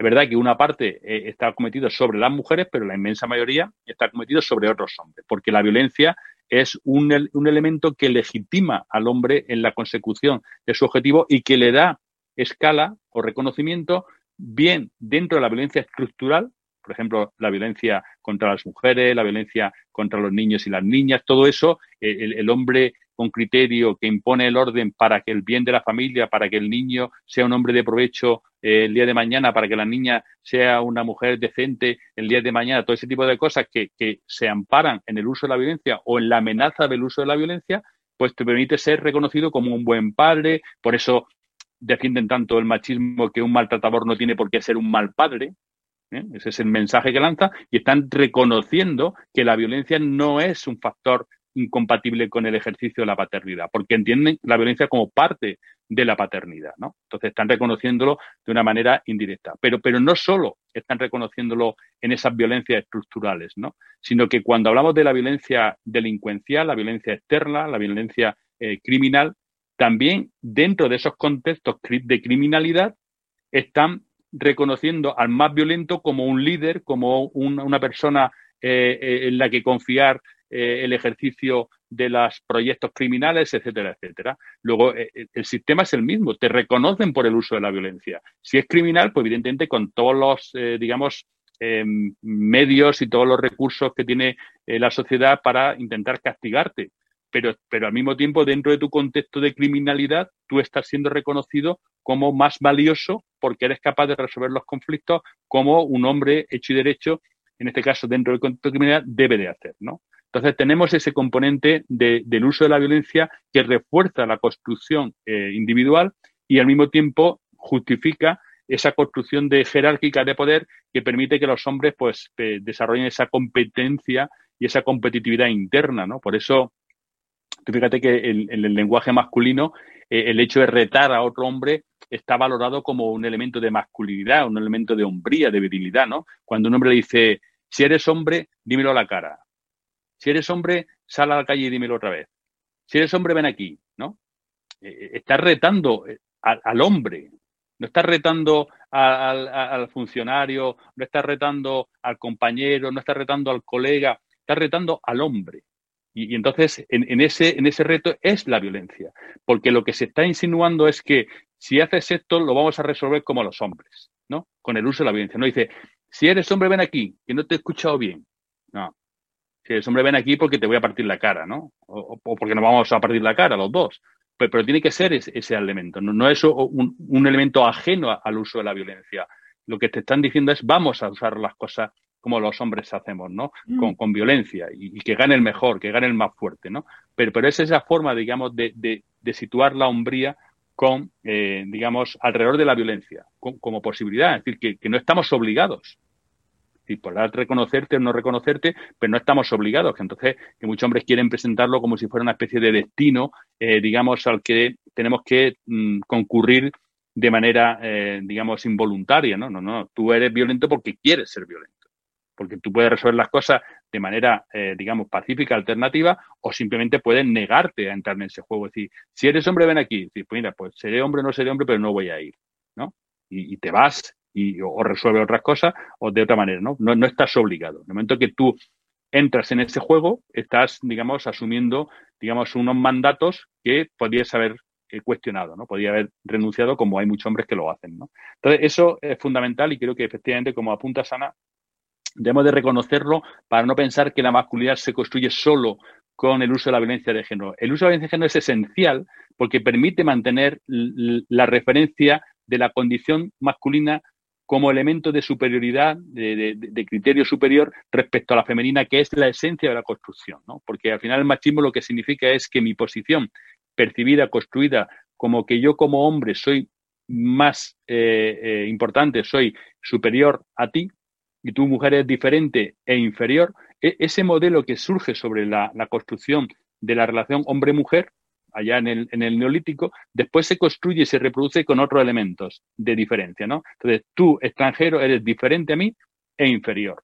Es verdad que una parte eh, está cometido sobre las mujeres, pero la inmensa mayoría está cometido sobre otros hombres, porque la violencia es un, un, elemento que legitima al hombre en la consecución de su objetivo y que le da escala o reconocimiento bien dentro de la violencia estructural, por ejemplo, la violencia contra las mujeres, la violencia contra los niños y las niñas, todo eso, el, hombre con criterio que impone el orden para que el bien de la familia, para que el niño sea un hombre de provecho eh, el día de mañana, para que la niña sea una mujer decente el día de mañana, todo ese tipo de cosas que, que se amparan en el uso de la violencia o en la amenaza del uso de la violencia, pues te permite ser reconocido como un buen padre, por eso defienden tanto el machismo que un maltratador no tiene por qué ser un mal padre. ¿eh? Ese es el mensaje que lanza y están reconociendo que la violencia no es un factor incompatible con el ejercicio de la paternidad, porque entienden la violencia como parte de la paternidad, ¿no? Entonces están reconociéndolo de una manera indirecta. Pero, pero no solo están reconociéndolo en esas violencias estructurales, ¿no? Sino que cuando hablamos de la violencia delincuencial, la violencia externa, la violencia eh, criminal, también dentro de esos contextos de criminalidad están reconociendo al más violento como un líder, como una persona eh, eh, en la que confiar eh, el ejercicio de los proyectos criminales, etcétera, etcétera. Luego, el sistema es el mismo, te reconocen por el uso de la violencia. Si es criminal, pues evidentemente con todos los, digamos, em, medios y todos los recursos que tiene la sociedad para intentar castigarte pero, pero al mismo tiempo dentro de tu contexto de criminalidad tú estás siendo reconocido como más valioso porque eres capaz de resolver los conflictos como un hombre hecho y derecho, en este caso dentro del contexto de criminalidad, debe de hacer, ¿no? Entonces tenemos ese componente del uso de la violencia que refuerza la construcción eh, individual y al mismo tiempo justifica esa construcción de jerárquica de poder que permite que los hombres pues desarrollen esa competencia y esa competitividad interna, ¿no? Por eso fíjate que en, el lenguaje masculino eh, el hecho de retar a otro hombre está valorado como un elemento de masculinidad, un elemento de hombría, de virilidad, ¿no? Cuando un hombre le dice, si eres hombre, dímelo a la cara. Si eres hombre, sal a la calle y dímelo otra vez. Si eres hombre, ven aquí, ¿no? Eh, eh, estás retando al, hombre, no estás retando al, al, funcionario, no estás retando al compañero, no estás retando al colega, estás retando al hombre. Y, entonces, en, ese, en ese reto es la violencia, porque lo que se está insinuando es que si haces esto, lo vamos a resolver como los hombres, ¿no? Con el uso de la violencia. No dice, si eres hombre, ven aquí, que no te he escuchado bien. No. Si eres hombre, ven aquí porque te voy a partir la cara, ¿no? O, porque nos vamos a partir la cara, los dos. Pero, tiene que ser ese, elemento, no, no es un, un, elemento ajeno al uso de la violencia. Lo que te están diciendo es, vamos a usar las cosas como los hombres hacemos, ¿no? Mm. Con, violencia y, que gane el mejor, que gane el más fuerte, ¿no? Pero, pero es esa forma, digamos, de, de, situar la hombría con, eh, digamos, alrededor de la violencia, como posibilidad. Es decir, que, no estamos obligados. Y podrás reconocerte o no reconocerte, pero no estamos obligados. Entonces, que muchos hombres quieren presentarlo como si fuera una especie de destino, eh, digamos, al que tenemos que mm, concurrir de manera, eh, digamos, involuntaria. No, no, no. Tú eres violento porque quieres ser violento porque tú puedes resolver las cosas de manera, eh, digamos, pacífica, alternativa, o simplemente puedes negarte a entrar en ese juego. Es decir, si eres hombre, ven aquí. pues mira, pues seré hombre o no seré hombre, pero no voy a ir, ¿no? Y, te vas y, o, resuelve otras cosas o de otra manera, ¿no? ¿no? estás obligado. En el momento que tú entras en ese juego, estás, digamos, asumiendo, digamos, unos mandatos que podrías haber eh, cuestionado, ¿no? Podría haber renunciado como hay muchos hombres que lo hacen, ¿no? Entonces, eso es fundamental y creo que efectivamente, como apunta Sana, Debemos de reconocerlo para no pensar que la masculinidad se construye solo con el uso de la violencia de género. El uso de la violencia de género es esencial porque permite mantener la referencia de la condición masculina como elemento de superioridad, de, criterio superior respecto a la femenina, que es la esencia de la construcción. ¿no? Porque al final el machismo lo que significa es que mi posición percibida, construida como que yo como hombre soy más eh, eh, importante, soy superior a ti, y tu mujer es diferente e inferior, e, ese modelo que surge sobre la, construcción de la relación hombre-mujer, allá en el, neolítico, después se construye y se reproduce con otros elementos de diferencia, ¿no? Entonces, tú, extranjero, eres diferente a mí e inferior.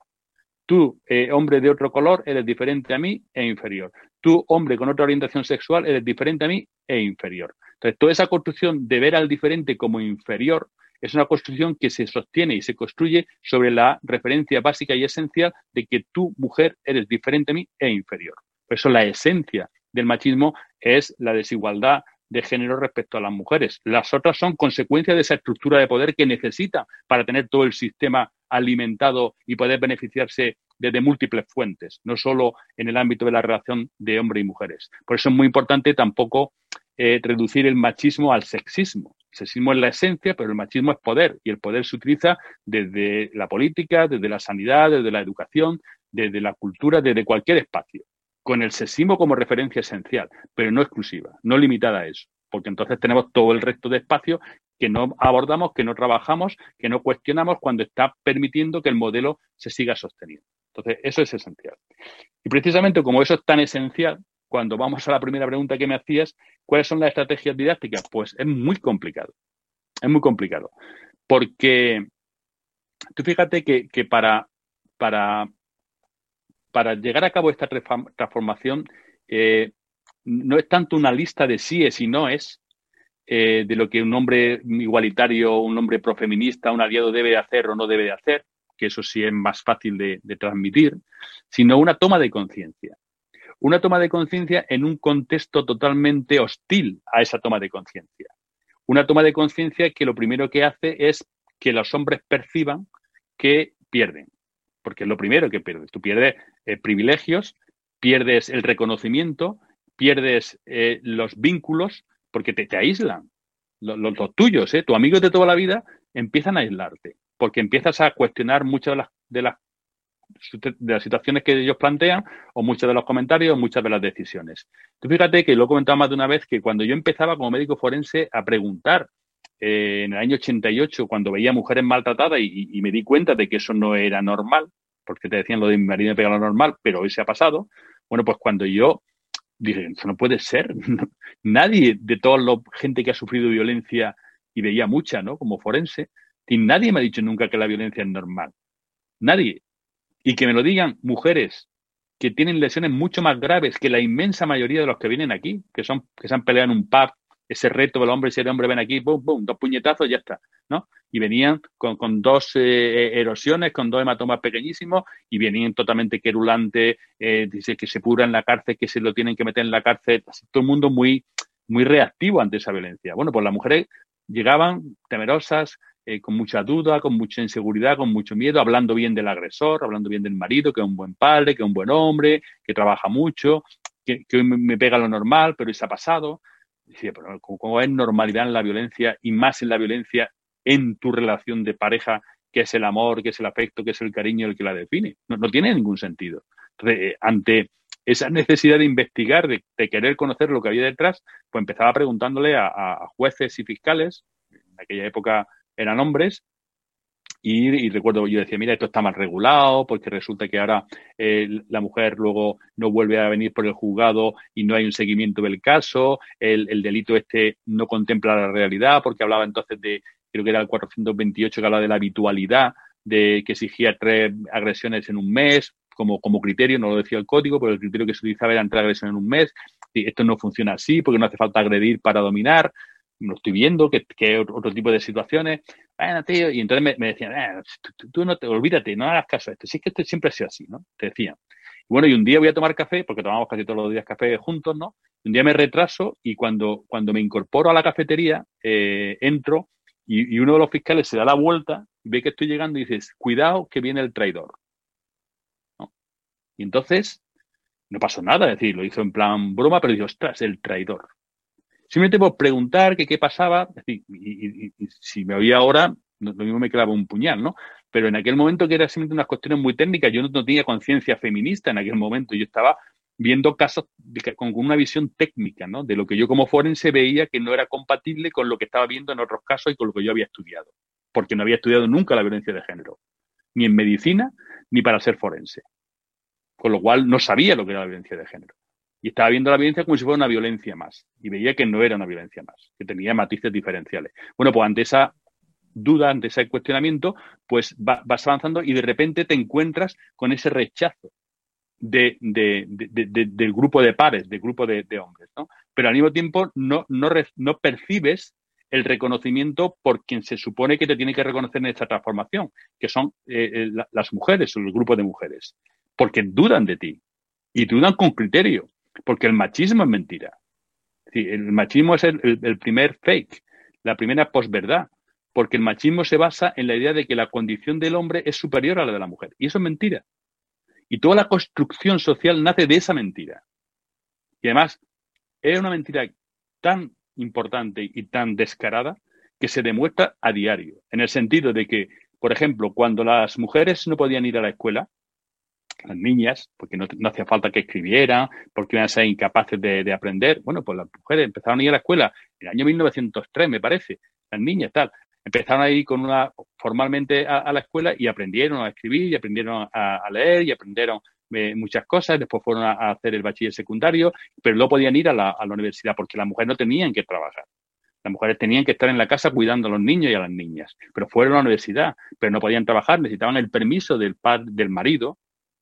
Tú, eh, hombre de otro color, eres diferente a mí e inferior. Tú, hombre con otra orientación sexual, eres diferente a mí e inferior. Entonces, toda esa construcción de ver al diferente como inferior es una construcción que se sostiene y se construye sobre la referencia básica y esencial de que tú, mujer, eres diferente a mí e inferior. Por eso la esencia del machismo es la desigualdad de género respecto a las mujeres. Las otras son consecuencia de esa estructura de poder que necesita para tener todo el sistema alimentado y poder beneficiarse desde múltiples fuentes, no solo en el ámbito de la relación de hombres y mujeres. Por eso es muy importante tampoco eh, reducir el machismo al sexismo. El sexismo es la esencia, pero el machismo es poder y el poder se utiliza desde la política, desde la sanidad, desde la educación, desde la cultura, desde cualquier espacio, con el sexismo como referencia esencial, pero no exclusiva, no limitada a eso, porque entonces tenemos todo el resto de espacio que no abordamos, que no trabajamos, que no cuestionamos cuando está permitiendo que el modelo se siga sosteniendo. Entonces, eso es esencial. Y precisamente como eso es tan esencial, cuando vamos a la primera pregunta que me hacías, ¿cuáles son las estrategias didácticas? Pues es muy complicado. Es muy complicado. Porque tú fíjate que, para, para, para llegar a cabo esta transformación, eh, no es tanto una lista de síes y noes eh, de lo que un hombre igualitario, un hombre profeminista, un aliado debe hacer o no debe hacer, que eso sí es más fácil de, transmitir, sino una toma de conciencia. Una toma de conciencia en un contexto totalmente hostil a esa toma de conciencia. Una toma de conciencia que lo primero que hace es que los hombres perciban que pierden, porque es lo primero que pierdes. Tú pierdes eh, privilegios, pierdes el reconocimiento, pierdes eh, los vínculos, porque te, aíslan. Los, los, tuyos, ¿eh? tus amigos de toda la vida empiezan a aislarte porque empiezas a cuestionar muchas de las, de las, de las situaciones que ellos plantean o muchos de los comentarios o muchas de las decisiones. Tú fíjate que lo he comentado más de una vez que cuando yo empezaba como médico forense a preguntar eh, en el año 88, cuando veía mujeres maltratadas y, me di cuenta de que eso no era normal, porque te decían lo de mi marido me pega lo normal, pero hoy se ha pasado. Bueno, pues cuando yo dije, eso no puede ser. [laughs] Nadie de toda la gente que ha sufrido violencia, y veía mucha, ¿no? Como forense, y nadie me ha dicho nunca que la violencia es normal. Nadie. Y que me lo digan mujeres que tienen lesiones mucho más graves que la inmensa mayoría de los que vienen aquí, que son que se han peleado en un pub, ese reto del hombre, si el hombre ven aquí, boom, boom, dos puñetazos, ya está, ¿no? Y venían con, dos eh, erosiones, con dos hematomas pequeñísimos, y venían totalmente querulantes, eh, dice que se pura en la cárcel, que se lo tienen que meter en la cárcel, todo el mundo muy, muy reactivo ante esa violencia. Bueno, pues las mujeres llegaban temerosas, eh, con mucha duda, con mucha inseguridad, con mucho miedo, hablando bien del agresor, hablando bien del marido, que es un buen padre, que es un buen hombre, que trabaja mucho, que, hoy me pega lo normal, pero eso ha pasado. Decía, pero ¿cómo es normalidad en la violencia y más en la violencia en tu relación de pareja, que es el amor, que es el afecto, que es el cariño el que la define? No, tiene ningún sentido. Eh, ante esa necesidad de investigar, de, querer conocer lo que había detrás, pues empezaba preguntándole a jueces y fiscales, en aquella época eran hombres. Y, recuerdo, yo decía, mira, esto está mal regulado, porque resulta que ahora eh, la mujer luego no vuelve a venir por el juzgado y no hay un seguimiento del caso, el, delito este no contempla la realidad, porque hablaba entonces de, creo que era el 428 que hablaba de la habitualidad, de que exigía tres agresiones en un mes, como, como criterio, no lo decía el código, pero el criterio que se utilizaba era tres agresiones en un mes. Y esto no funciona así, porque no hace falta agredir para dominar lo estoy viendo, que, que otro tipo de situaciones. Bueno, tío, y entonces me, decían, eh, tú, no te olvídate, no hagas caso a esto. Si es que esto siempre ha sido así, ¿no? Te decían. Y bueno, y un día voy a tomar café, porque tomamos casi todos los días café juntos, ¿no? Un día me retraso y cuando, cuando me incorporo a la cafetería, eh, entro y, uno de los fiscales se da la vuelta, ve que estoy llegando y dices, cuidado que viene el traidor. Y entonces, no pasó nada, es decir, lo hizo en plan broma, pero digo, ostras, el traidor. Simplemente por preguntar que qué pasaba, y, si me oía ahora, lo mismo me quedaba un puñal, ¿no? Pero en aquel momento que era simplemente unas cuestiones muy técnicas, yo no, tenía conciencia feminista en aquel momento, yo estaba viendo casos con una visión técnica, ¿no? De lo que yo como forense veía que no era compatible con lo que estaba viendo en otros casos y con lo que yo había estudiado, porque no había estudiado nunca la violencia de género, ni en medicina, ni para ser forense. Con lo cual no sabía lo que era la violencia de género y estaba viendo la violencia como si fuera una violencia más. Y veía que no era una violencia más, que tenía matices diferenciales. Bueno, pues ante esa duda, ante ese cuestionamiento, pues vas avanzando y de repente te encuentras con ese rechazo de, del grupo de pares, del grupo de, hombres. ¿no? Pero al mismo tiempo no, no, no percibes el reconocimiento por quien se supone que te tiene que reconocer en esta transformación, que son eh, eh, las mujeres o el grupo de mujeres, porque dudan de ti y dudan con criterio porque el machismo es mentira. el machismo es el, primer fake, la primera posverdad, porque el machismo se basa en la idea de que la condición del hombre es superior a la de la mujer. Y eso es mentira. Y toda la construcción social nace de esa mentira. Y además, es una mentira tan importante y tan descarada que se demuestra a diario, en el sentido de que, por ejemplo, cuando las mujeres no podían ir a la escuela, las niñas, porque no, hacía falta que escribieran, porque iban a ser incapaces de, aprender. Bueno, pues las mujeres empezaron a ir a la escuela en el año 1903, me parece, las niñas, tal. Empezaron a ir con una, formalmente a, la escuela y aprendieron a escribir, y aprendieron a, leer, y aprendieron eh, muchas cosas. Después fueron a, hacer el bachiller secundario, pero no podían ir a la, a la universidad porque las mujeres no tenían que trabajar. Las mujeres tenían que estar en la casa cuidando a los niños y a las niñas, pero fueron a la universidad, pero no podían trabajar, necesitaban el permiso del padre, del marido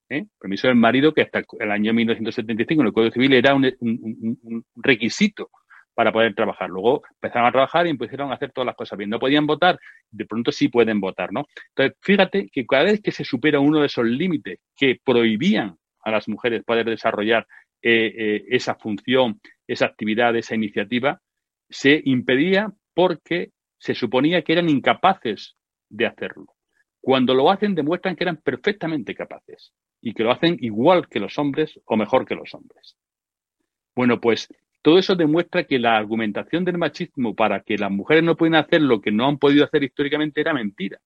¿eh? permiso del marido, que hasta el año 1975 en el Código Civil era un, requisito para poder trabajar. Luego empezaron a trabajar y empezaron a hacer todas las cosas bien. No podían votar, de pronto sí pueden votar, ¿no? Entonces, fíjate que cada vez que se supera uno de esos límites que prohibían a las mujeres poder desarrollar eh, eh, esa función, esa actividad, esa iniciativa, se impedía porque se suponía que eran incapaces de hacerlo. Cuando lo hacen, demuestran que eran perfectamente capaces y que lo hacen igual que los hombres o mejor que los hombres. Bueno, pues todo eso demuestra que la argumentación del machismo para que las mujeres no pueden hacer lo que no han podido hacer históricamente era mentira.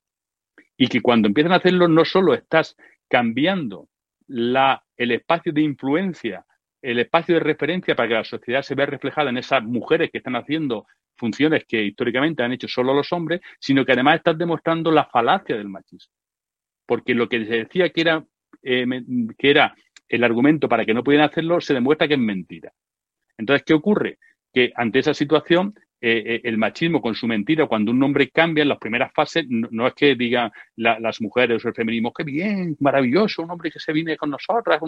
Y que cuando empiezan a hacerlo no solo estás cambiando la, el espacio de influencia, el espacio de referencia para que la sociedad se vea reflejada en esas mujeres que están haciendo funciones que históricamente han hecho solo los hombres, sino que además estás demostrando la falacia del machismo. Porque lo que se decía que era eh, que era el argumento para que no pudieran hacerlo, se demuestra que es mentira. Entonces, ¿qué ocurre? Que ante esa situación, eh, eh, el machismo con su mentira, cuando un hombre cambia en las primeras fases, no, es que digan las mujeres o el feminismo, qué bien, maravilloso, un hombre que se viene con nosotras.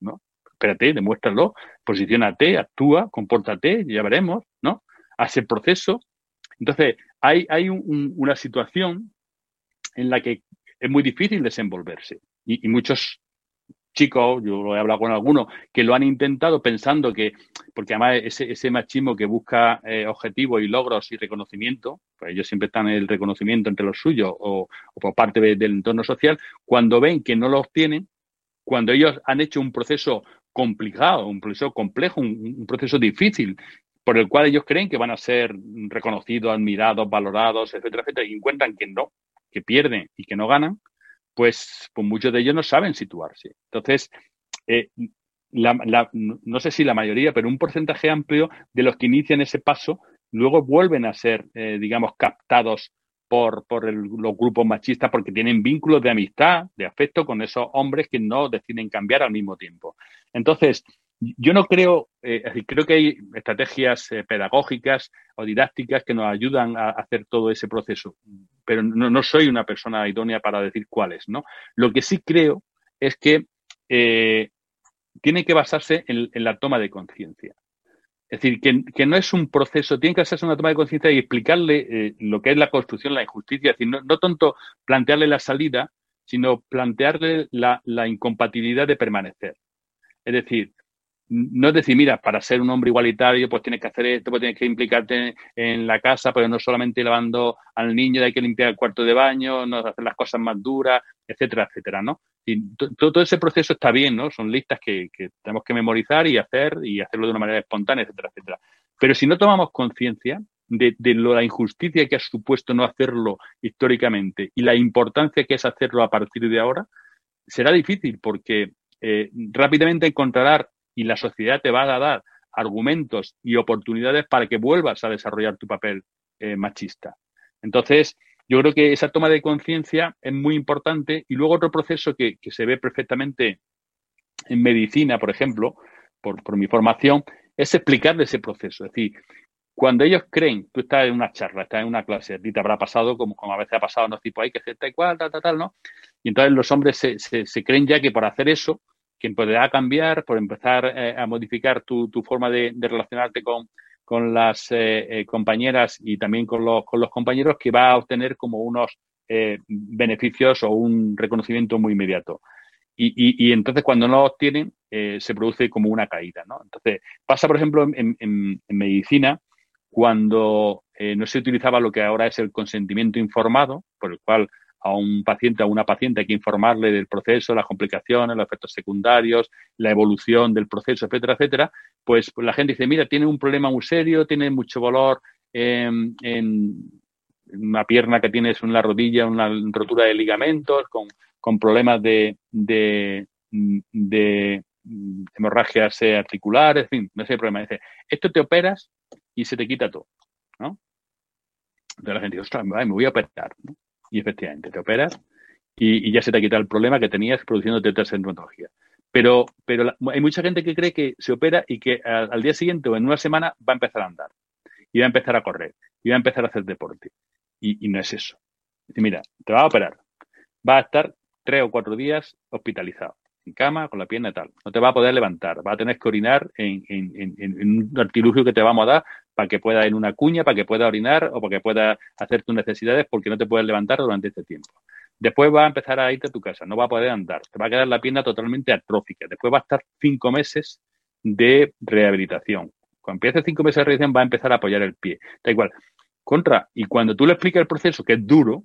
no, espérate, demuéstralo, posicionate, actúa, compórtate, ya veremos, ¿no? Hace el proceso. Entonces, hay, hay una situación en la que es muy difícil desenvolverse y, muchos chicos, yo lo he hablado con algunos, que lo han intentado pensando que, porque además ese, ese machismo que busca eh, objetivos y logros y reconocimiento, pues ellos siempre están en el reconocimiento entre los suyos o, por parte del entorno social, cuando ven que no lo obtienen, cuando ellos han hecho un proceso complicado, un proceso complejo, un, proceso difícil, por el cual ellos creen que van a ser reconocidos, admirados, valorados, etcétera, etcétera, y encuentran que no, que pierden y que no ganan, pues, pues, muchos de ellos no saben situarse. Entonces, eh, no sé si la mayoría, pero un porcentaje amplio de los que inician ese paso luego vuelven a ser, eh, digamos, captados por, por los grupos machistas porque tienen vínculos de amistad, de afecto con esos hombres que no deciden cambiar al mismo tiempo. Entonces, yo no creo, eh, creo que hay estrategias pedagógicas o didácticas que nos ayudan a hacer todo ese proceso, pero no, soy una persona idónea para decir cuáles, ¿no? Lo que sí creo es que eh, tiene que basarse en, la toma de conciencia. Es decir, que, no es un proceso, tiene que en una toma de conciencia y explicarle lo que es la construcción, la injusticia. Es decir, no, tanto plantearle la salida, sino plantearle la, la incompatibilidad de permanecer. Es decir, no es decir, mira, para ser un hombre igualitario, pues tienes que hacer esto, pues tienes que implicarte en la casa, pero no solamente lavando al niño, hay que limpiar el cuarto de baño, no hacer las cosas más duras, etcétera, etcétera, ¿no? Y todo, ese proceso está bien, ¿no? Son listas que, tenemos que memorizar y hacer y hacerlo de una manera espontánea, etcétera, etcétera. Pero si no tomamos conciencia de, la injusticia que ha supuesto no hacerlo históricamente y la importancia que es hacerlo a partir de ahora, será difícil porque eh, rápidamente encontrará y la sociedad te va a dar argumentos y oportunidades para que vuelvas a desarrollar tu papel eh, machista. Entonces, yo creo que esa toma de conciencia es muy importante y luego otro proceso que, se ve perfectamente en medicina, por ejemplo, por, mi formación, es explicarle ese proceso. Es decir, cuando ellos creen, tú estás en una charla, estás en una clase, a ti te habrá pasado como, como a veces ha pasado, no tipo, hay que hacer tal cual, tal, tal, tal, ¿no? Y entonces los hombres se, se creen ya que por hacer eso quien podrá cambiar, por empezar eh, a modificar tu, forma de, relacionarte con, las eh, eh, compañeras y también con los, con compañeros, que va a obtener como unos beneficios o un reconocimiento muy inmediato. y, entonces cuando no lo obtienen se produce como una caída. Entonces pasa, por ejemplo, en, medicina cuando no se utilizaba lo que ahora es el consentimiento informado, por el cual a un paciente, a una paciente hay que informarle del proceso, las complicaciones, los efectos secundarios, la evolución del proceso, etcétera, etcétera, pues, la gente dice, mira, tiene un problema muy serio, tiene mucho dolor en, una pierna que tienes en la rodilla, una rotura de ligamentos, con, problemas de, de, de hemorragias articulares, en fin, no sé problema. Dice, esto te operas y se te quita todo, ¿no? Entonces la gente dice, ostras, me voy a operar. Y efectivamente, te operas y, ya se te ha quitado el problema que tenías produciendo sintomatología. Pero, pero hay mucha gente que cree que se opera y que al, día siguiente o en una semana va a empezar a andar y va a empezar a correr y va a empezar a hacer deporte. Y, no es eso. Mira, te va a operar. Va a estar tres o cuatro días hospitalizado, en cama, con la pierna y tal. No te va a poder levantar. Va a tener que orinar en, un artilugio que te vamos a dar para que pueda en una cuña, para que pueda orinar o para que pueda hacer tus necesidades porque no te puedes levantar durante este tiempo. Después va a empezar a irte a tu casa, no va a poder andar, te va a quedar la pierna totalmente atrófica. Después va a estar cinco meses de rehabilitación. Cuando empiece cinco meses de rehabilitación va a empezar a apoyar el pie. Da igual. Contra, y cuando tú le explicas el proceso, que es duro,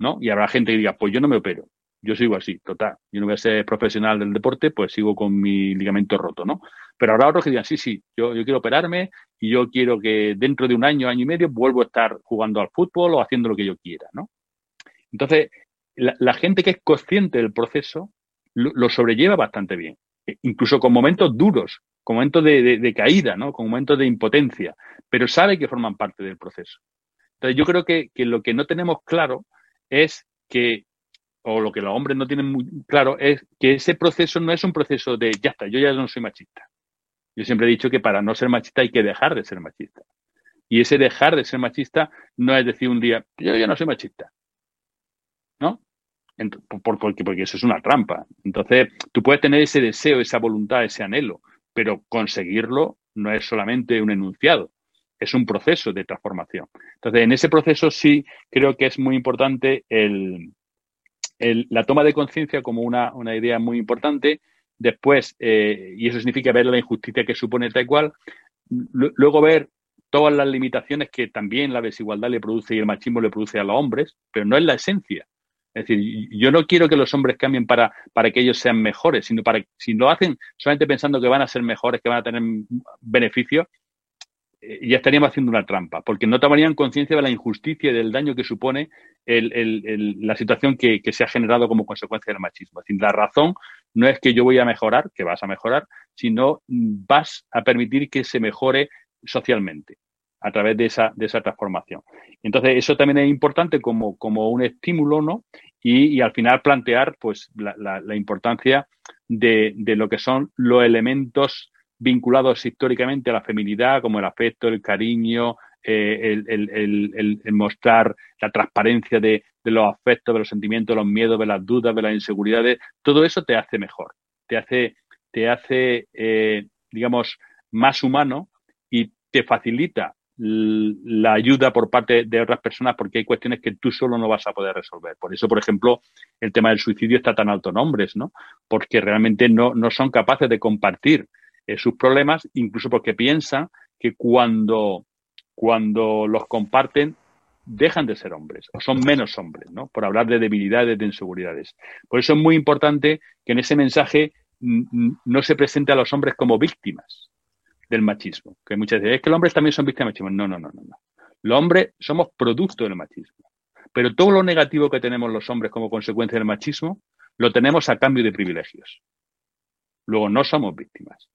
¿no? Y habrá gente que diga, pues yo no me opero. Yo sigo así, total. Yo no voy a ser profesional del deporte, pues sigo con mi ligamento roto, ¿no? Pero habrá otros que digan, sí, sí, yo, yo quiero operarme y yo quiero que dentro de un año, año y medio, vuelvo a estar jugando al fútbol o haciendo lo que yo quiera, ¿no? Entonces, la, gente que es consciente del proceso lo, sobrelleva bastante bien, e incluso con momentos duros, con momentos de, caída, ¿no? con momentos de impotencia, pero sabe que forman parte del proceso. Entonces, yo creo que, lo que no tenemos claro es que, o lo que los hombres no tienen muy claro, es que ese proceso no es un proceso de, ya está, yo ya no soy machista. Yo siempre he dicho que para no ser machista hay que dejar de ser machista. Y ese dejar de ser machista no es decir un día, yo ya no soy machista. ¿No? porque, porque eso es una trampa. Entonces, tú puedes tener ese deseo, esa voluntad, ese anhelo, pero conseguirlo no es solamente un enunciado, es un proceso de transformación. Entonces, en ese proceso sí creo que es muy importante el, la toma de conciencia como una, idea muy importante. Después, eh, y eso significa ver la injusticia que supone tal cual, luego ver todas las limitaciones que también la desigualdad le produce y el machismo le produce a los hombres, pero no es la esencia. Es decir, yo no quiero que los hombres cambien para, para que ellos sean mejores, sino para si lo hacen solamente pensando que van a ser mejores, que van a tener beneficios, ya estaríamos haciendo una trampa, porque no tomarían conciencia de la injusticia y del daño que supone la situación que, se ha generado como consecuencia del machismo. Es decir, la razón no es que yo voy a mejorar, que vas a mejorar, sino vas a permitir que se mejore socialmente a través de esa, de esa transformación. Entonces, eso también es importante como, como un estímulo, ¿no? Y, al final plantear, pues, la, la, importancia de, de, lo que son los elementos vinculados históricamente a la feminidad, como el afecto, el cariño, eh, el, el, el, mostrar la transparencia de, de, los afectos, de los sentimientos, de los miedos, de las dudas, de las inseguridades, todo eso te hace mejor, te hace, te hace eh, digamos, más humano y te facilita la ayuda por parte de otras personas porque hay cuestiones que tú solo no vas a poder resolver. Por eso, por ejemplo, el tema del suicidio está tan alto en hombres, ¿no? Porque realmente no, no son capaces de compartir eh, sus problemas, incluso porque piensan que cuando, cuando los comparten dejan de ser hombres o son menos hombres, ¿no? Por hablar de debilidades, de inseguridades. Por eso es muy importante que en ese mensaje no se presente a los hombres como víctimas, del machismo. Que muchas veces es que los hombres también son víctimas del machismo. No, no, no, no. no. Los hombres somos producto del machismo. Pero todo lo negativo que tenemos los hombres como consecuencia del machismo lo tenemos a cambio de privilegios. Luego no somos víctimas.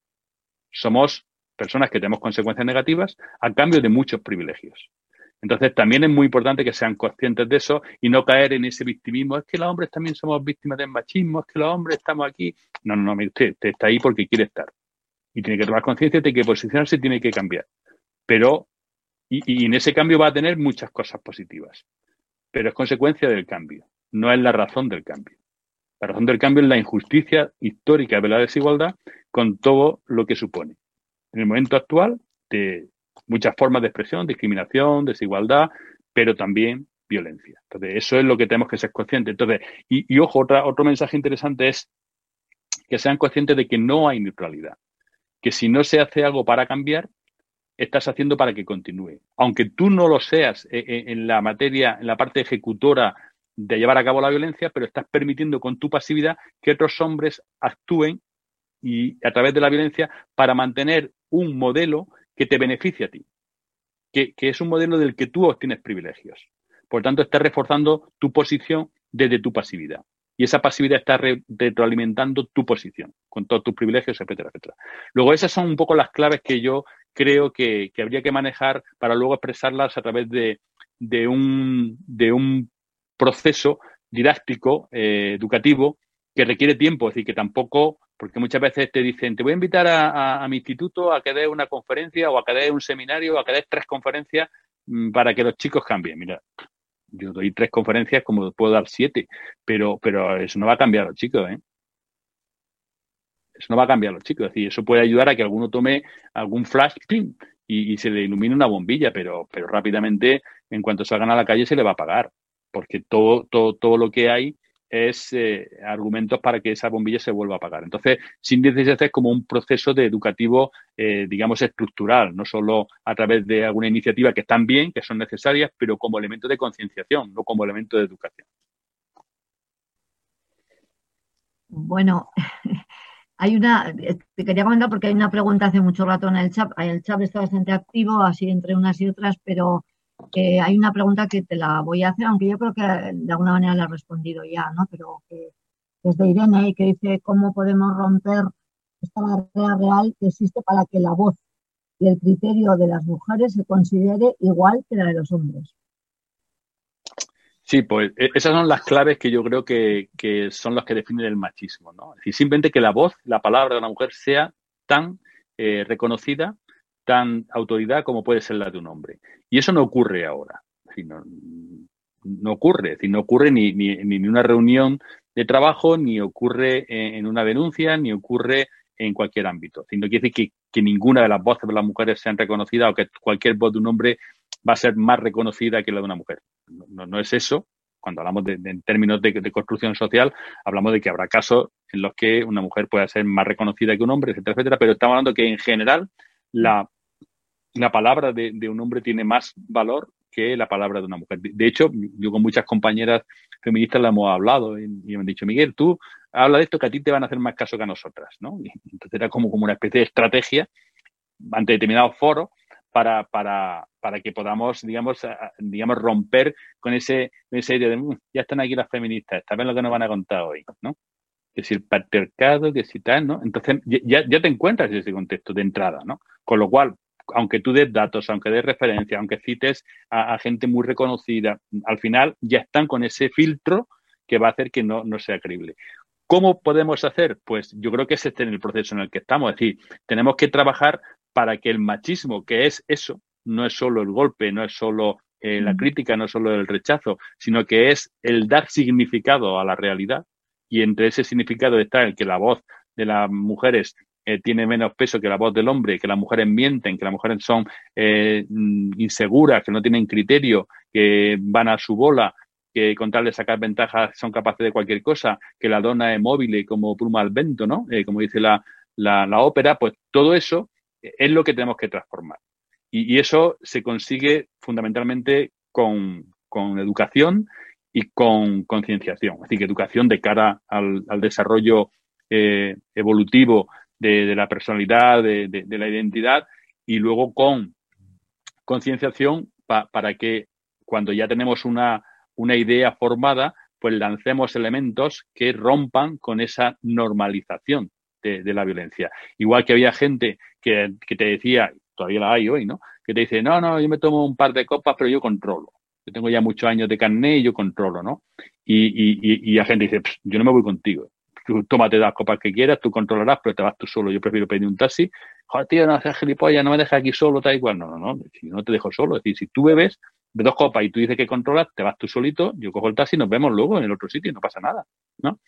Somos personas que tenemos consecuencias negativas a cambio de muchos privilegios. Entonces también es muy importante que sean conscientes de eso y no caer en ese victimismo. Es que los hombres también somos víctimas del machismo, es que los hombres estamos aquí. No, no, no, usted, usted está ahí porque quiere estar y tiene que tomar conciencia de que posicionarse tiene que cambiar. Pero, y, en ese cambio va a tener muchas cosas positivas, pero es consecuencia del cambio, no es la razón del cambio. La razón del cambio es la injusticia histórica de la desigualdad con todo lo que supone. En el momento actual, de muchas formas de expresión, discriminación, desigualdad, pero también violencia. Entonces, eso es lo que tenemos que ser conscientes. Entonces, y, ojo, otra, otro mensaje interesante es que sean conscientes de que no hay neutralidad, que si no se hace algo para cambiar, estás haciendo para que continúe. Aunque tú no lo seas eh, eh, en la materia, en la parte ejecutora de llevar a cabo la violencia, pero estás permitiendo con tu pasividad que otros hombres actúen y a través de la violencia para mantener un modelo que te beneficie a ti, que, es un modelo del que tú obtienes privilegios. Por tanto, estás reforzando tu posición desde tu pasividad. Y esa pasividad está retroalimentando tu posición, con todos tus privilegios, etcétera, etcétera. Luego, esas son un poco las claves que yo creo que, habría que manejar para luego expresarlas a través de, un, de un proceso didáctico, eh, educativo, que requiere tiempo, es decir, que tampoco, porque muchas veces te dicen, te voy a invitar a, mi instituto a que dé una conferencia o a que dé un seminario o a que dé tres conferencias mm, para que los chicos cambien. Mira, yo doy tres conferencias como puedo dar siete, pero, pero eso no va a cambiar a los chicos, ¿eh? Eso no va a cambiar a los chicos. Es decir, eso puede ayudar a que alguno tome algún flash y, se le ilumine una bombilla, pero, pero rápidamente, en cuanto salgan a la calle, se le va a apagar porque todo, todo, todo lo que hay es eh, argumentos para que esa bombilla se vuelva a apagar. Entonces, Síndice es como un proceso de educativo, eh, digamos, estructural, no solo a través de alguna iniciativa que están bien, que son necesarias, pero como elemento de concienciación, no como elemento de educación. Bueno, [laughs] hay una, te quería comentar porque hay una pregunta hace mucho rato en el chat, el chat está bastante activo, así entre unas y otras, pero hay una pregunta que te la voy a hacer, aunque yo creo que de alguna manera la he respondido ya, ¿no? Pero que es de Irene y que dice cómo podemos romper esta barrera real que existe para que la voz y el criterio de las mujeres se considere igual que la de los hombres. Sí, pues e, esas son las claves que yo creo que, son las que definen el machismo, ¿no? Es decir, simplemente que la voz, la palabra de una mujer sea tan eh, reconocida tan autoridad como puede ser la de un hombre. Y eso no ocurre ahora. No, no ocurre, no ocurre ni, ni, en una reunión de trabajo, ni ocurre en, una denuncia, ni ocurre en cualquier ámbito. no quiere decir que, ninguna de las voces de las mujeres sean reconocidas o que cualquier voz de un hombre va a ser más reconocida que la de una mujer. No, es eso. Cuando hablamos de, en términos de, de, construcción social, hablamos de que habrá casos en los que una mujer pueda ser más reconocida que un hombre, etcétera, etcétera, pero estamos hablando que en general la, la palabra de, un hombre tiene más valor que la palabra de una mujer. De hecho, yo con muchas compañeras feministas la hemos hablado y, me han dicho, Miguel, tú habla de esto que a ti te van a hacer más caso que a nosotras, ¿no? entonces era como, como una especie de estrategia ante determinados foros para, para, para que podamos, digamos, digamos, romper con ese, ese idea de, mm, ya están aquí las feministas, esta vez lo que nos van a contar hoy, ¿no? Que si el patriarcado, que si tal, ¿no? Entonces ya, ya te encuentras en ese contexto de entrada, ¿no? Con lo cual, aunque tú des datos, aunque des referencia, aunque cites a, gente muy reconocida, al final ya están con ese filtro que va a hacer que no, sea creíble. ¿Cómo podemos hacer? Pues yo creo que es este en el proceso en el que estamos. Es decir, tenemos que trabajar para que el machismo, que es eso, no es solo el golpe, no es solo eh, la crítica, no es solo el rechazo, sino que es el dar significado a la realidad. Y entre ese significado está el que la voz de las mujeres eh, tiene menos peso que la voz del hombre, que las mujeres mienten, que las mujeres son eh, mm, inseguras, que no tienen criterio, que van a su bola, que con tal de sacar ventajas son capaces de cualquier cosa, que la dona es móvil como pluma al vento, ¿no? Eh, como dice la, la, ópera, pues todo eso es lo que tenemos que transformar. Y, eso se consigue fundamentalmente con, con educación y con concienciación. Es decir, que educación de cara al desarrollo evolutivo de, la personalidad, de, la identidad, y luego con concienciación para que cuando ya tenemos una, una idea formada, pues lancemos elementos que rompan con esa normalización de, la violencia. Igual que había gente que, te decía, todavía la hay hoy, ¿no? Que te dice, no, no, yo me tomo un par de copas, pero yo controlo. Yo tengo ya muchos años de carné y yo controlo, ¿no? Y, y, y, la gente dice, yo no me voy contigo tú tómate las copas que quieras, tú controlarás, pero te vas tú solo. Yo prefiero pedir un taxi. Joder, tío, no haces gilipollas, no me dejes aquí solo, tal y cual. No, no, no, si no te dejo solo. Es decir, si tú bebes de dos copas y tú dices que controlas, te vas tú solito, yo cojo el taxi y nos vemos luego en el otro sitio y no pasa nada, ¿no?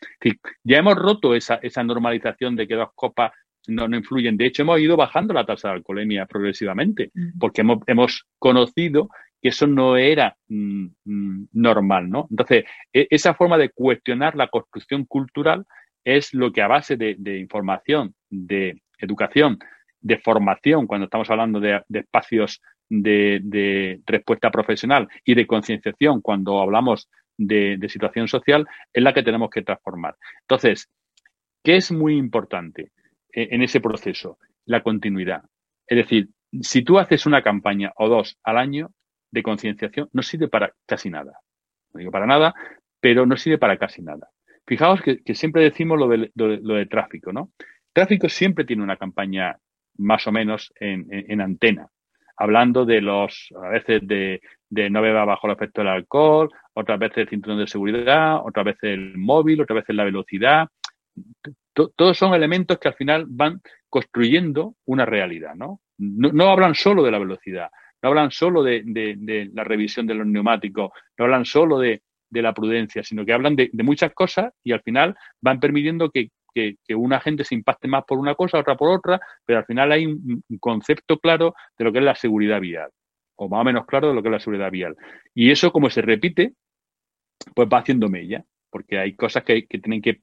Ya hemos roto esa, esa normalización de que dos copas no, no influyen. De hecho, hemos ido bajando la tasa de alcoholemia progresivamente, porque hemos, hemos conocido que eso no era mm, mm, normal, ¿no? Entonces, e, esa forma de cuestionar la construcción cultural es lo que a base de, información, de educación, de formación, cuando estamos hablando de, espacios de, respuesta profesional y de concienciación, cuando hablamos de, situación social, es la que tenemos que transformar. Entonces, ¿qué es muy importante en ese proceso? La continuidad. Es decir, si tú haces una campaña o dos al año de concienciación, no sirve para casi nada. No digo para nada, pero no sirve para casi nada. Fijaos que, siempre decimos lo de, tráfico, ¿no? Tráfico siempre tiene una campaña más o menos en, antena, hablando de los, a veces de, no beber bajo el efecto del alcohol, otras veces el cinturón de seguridad, otras veces el móvil, otras veces la velocidad. todos son elementos que al final van construyendo una realidad, ¿no? No, hablan solo de la velocidad, no hablan solo de, la revisión de los neumáticos, no hablan solo de, de la prudencia, sino que hablan de, muchas cosas y al final van permitiendo que, una gente se impacte más por una cosa, otra por otra, pero al final hay un, concepto claro de lo que es la seguridad vial, o más o menos claro de lo que es la seguridad vial. Y eso, como se repite, pues va haciendo mella, porque hay cosas que, tienen que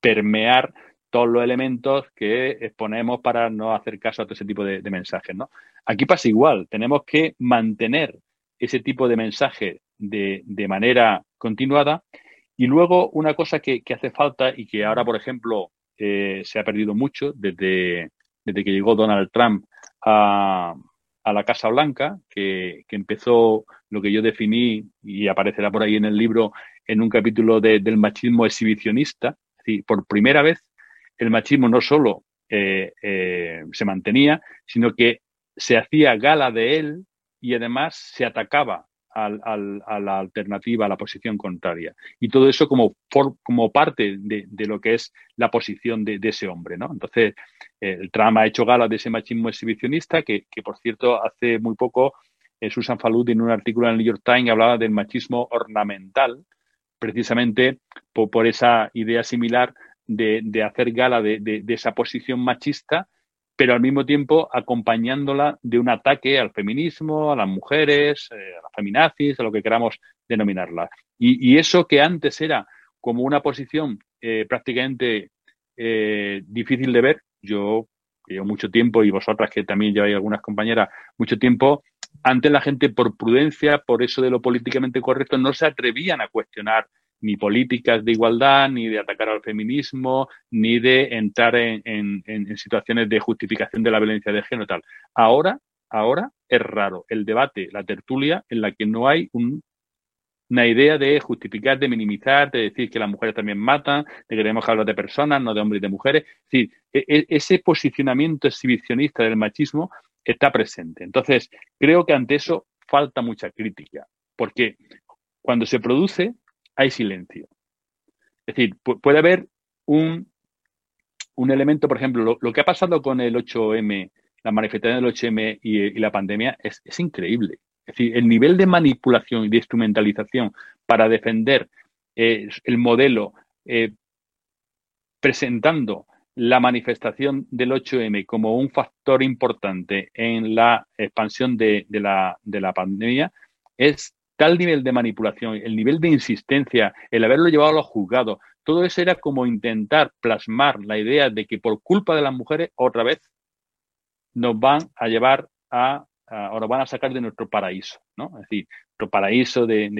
permear todos los elementos que exponemos para no hacer caso a todo ese tipo de, de mensajes. ¿no? Aquí pasa igual, tenemos que mantener ese tipo de mensaje de, de manera continuada. Y luego una cosa que, hace falta y que ahora, por ejemplo, eh, se ha perdido mucho desde, desde que llegó Donald Trump a, la Casa Blanca, que, empezó lo que yo definí y aparecerá por ahí en el libro en un capítulo del machismo exhibicionista. Es decir, por primera vez el machismo no solo eh, eh, se mantenía, sino que se hacía gala de él y además se atacaba a la alternativa, a la posición contraria. Y todo eso como, como parte de, lo que es la posición de, ese hombre. ¿no? Entonces, el Trump ha hecho gala de ese machismo exhibicionista que, por cierto, hace muy poco eh, Susan Falud en un artículo en el New York Times hablaba del machismo ornamental, precisamente por, esa idea similar de, de hacer gala de, esa posición machista pero al mismo tiempo acompañándola de un ataque al feminismo, a las mujeres, eh, a las feminazis, a lo que queramos denominarla. Y, eso que antes era como una posición eh, prácticamente eh, difícil de ver, yo llevo mucho tiempo y vosotras que también lleváis algunas compañeras mucho tiempo, antes la gente por prudencia, por eso de lo políticamente correcto, no se atrevían a cuestionar ni políticas de igualdad, ni de atacar al feminismo, ni de entrar en, situaciones de justificación de la violencia de género tal. Ahora, ahora es raro el debate, la tertulia, en la que no hay una idea de justificar, de minimizar, de decir que las mujeres también matan, de que queremos hablar de personas, no de hombres y de mujeres. Es decir, e, e, ese posicionamiento exhibicionista del machismo está presente. Entonces, creo que ante eso falta mucha crítica, porque cuando se produce hay silencio. Es decir, puede haber un, un elemento, por ejemplo, lo, que ha pasado con el 8M, la manifestación del 8M y, la pandemia es, increíble. Es decir, el nivel de manipulación y de instrumentalización para defender eh, el modelo eh, presentando la manifestación del 8M como un factor importante en la expansión de, la, de la pandemia es tal nivel de manipulación, el nivel de insistencia, el haberlo llevado a los juzgados, todo eso era como intentar plasmar la idea de que por culpa de las mujeres otra vez nos van a llevar a, o nos van a sacar de nuestro paraíso, ¿no? Es decir, nuestro paraíso de,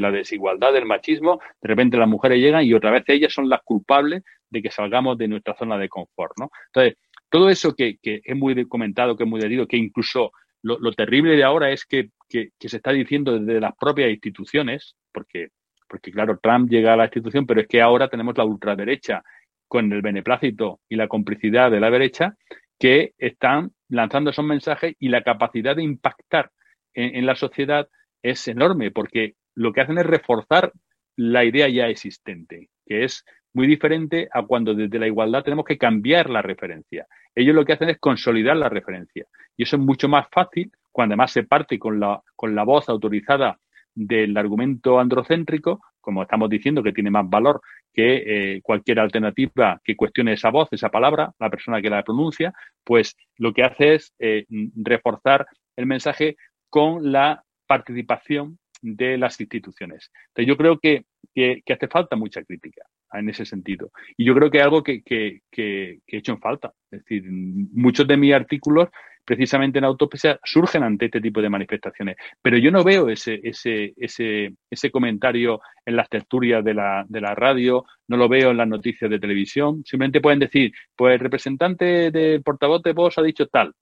la desigualdad, del machismo, de repente las mujeres llegan y otra vez ellas son las culpables de que salgamos de nuestra zona de confort, ¿no? Entonces, todo eso que, que es muy comentado, que es muy decidido, que incluso lo, terrible de ahora es que, se está diciendo desde las propias instituciones, porque, porque claro, Trump llega a la institución, pero es que ahora tenemos la ultraderecha con el beneplácito y la complicidad de la derecha que están lanzando esos mensajes y la capacidad de impactar en, la sociedad es enorme, porque lo que hacen es reforzar la idea ya existente, que es muy diferente a cuando desde la igualdad tenemos que cambiar la referencia. Ellos lo que hacen es consolidar la referencia. Y eso es mucho más fácil cuando además se parte con la, con la voz autorizada del argumento androcéntrico, como estamos diciendo, que tiene más valor que eh, cualquier alternativa que cuestione esa voz, esa palabra, la persona que la pronuncia, pues lo que hace es eh, reforzar el mensaje con la participación de las instituciones. Entonces yo creo que, que hace falta mucha crítica en ese sentido. Y yo creo que es algo que, que, que, he hecho en falta. Es decir, muchos de mis artículos precisamente en autopsia surgen ante este tipo de manifestaciones. Pero yo no veo ese, ese, ese, ese comentario en las tertulias de la, de la radio, no lo veo en las noticias de televisión. Simplemente pueden decir, pues el representante del portavoz de voz ha dicho tal.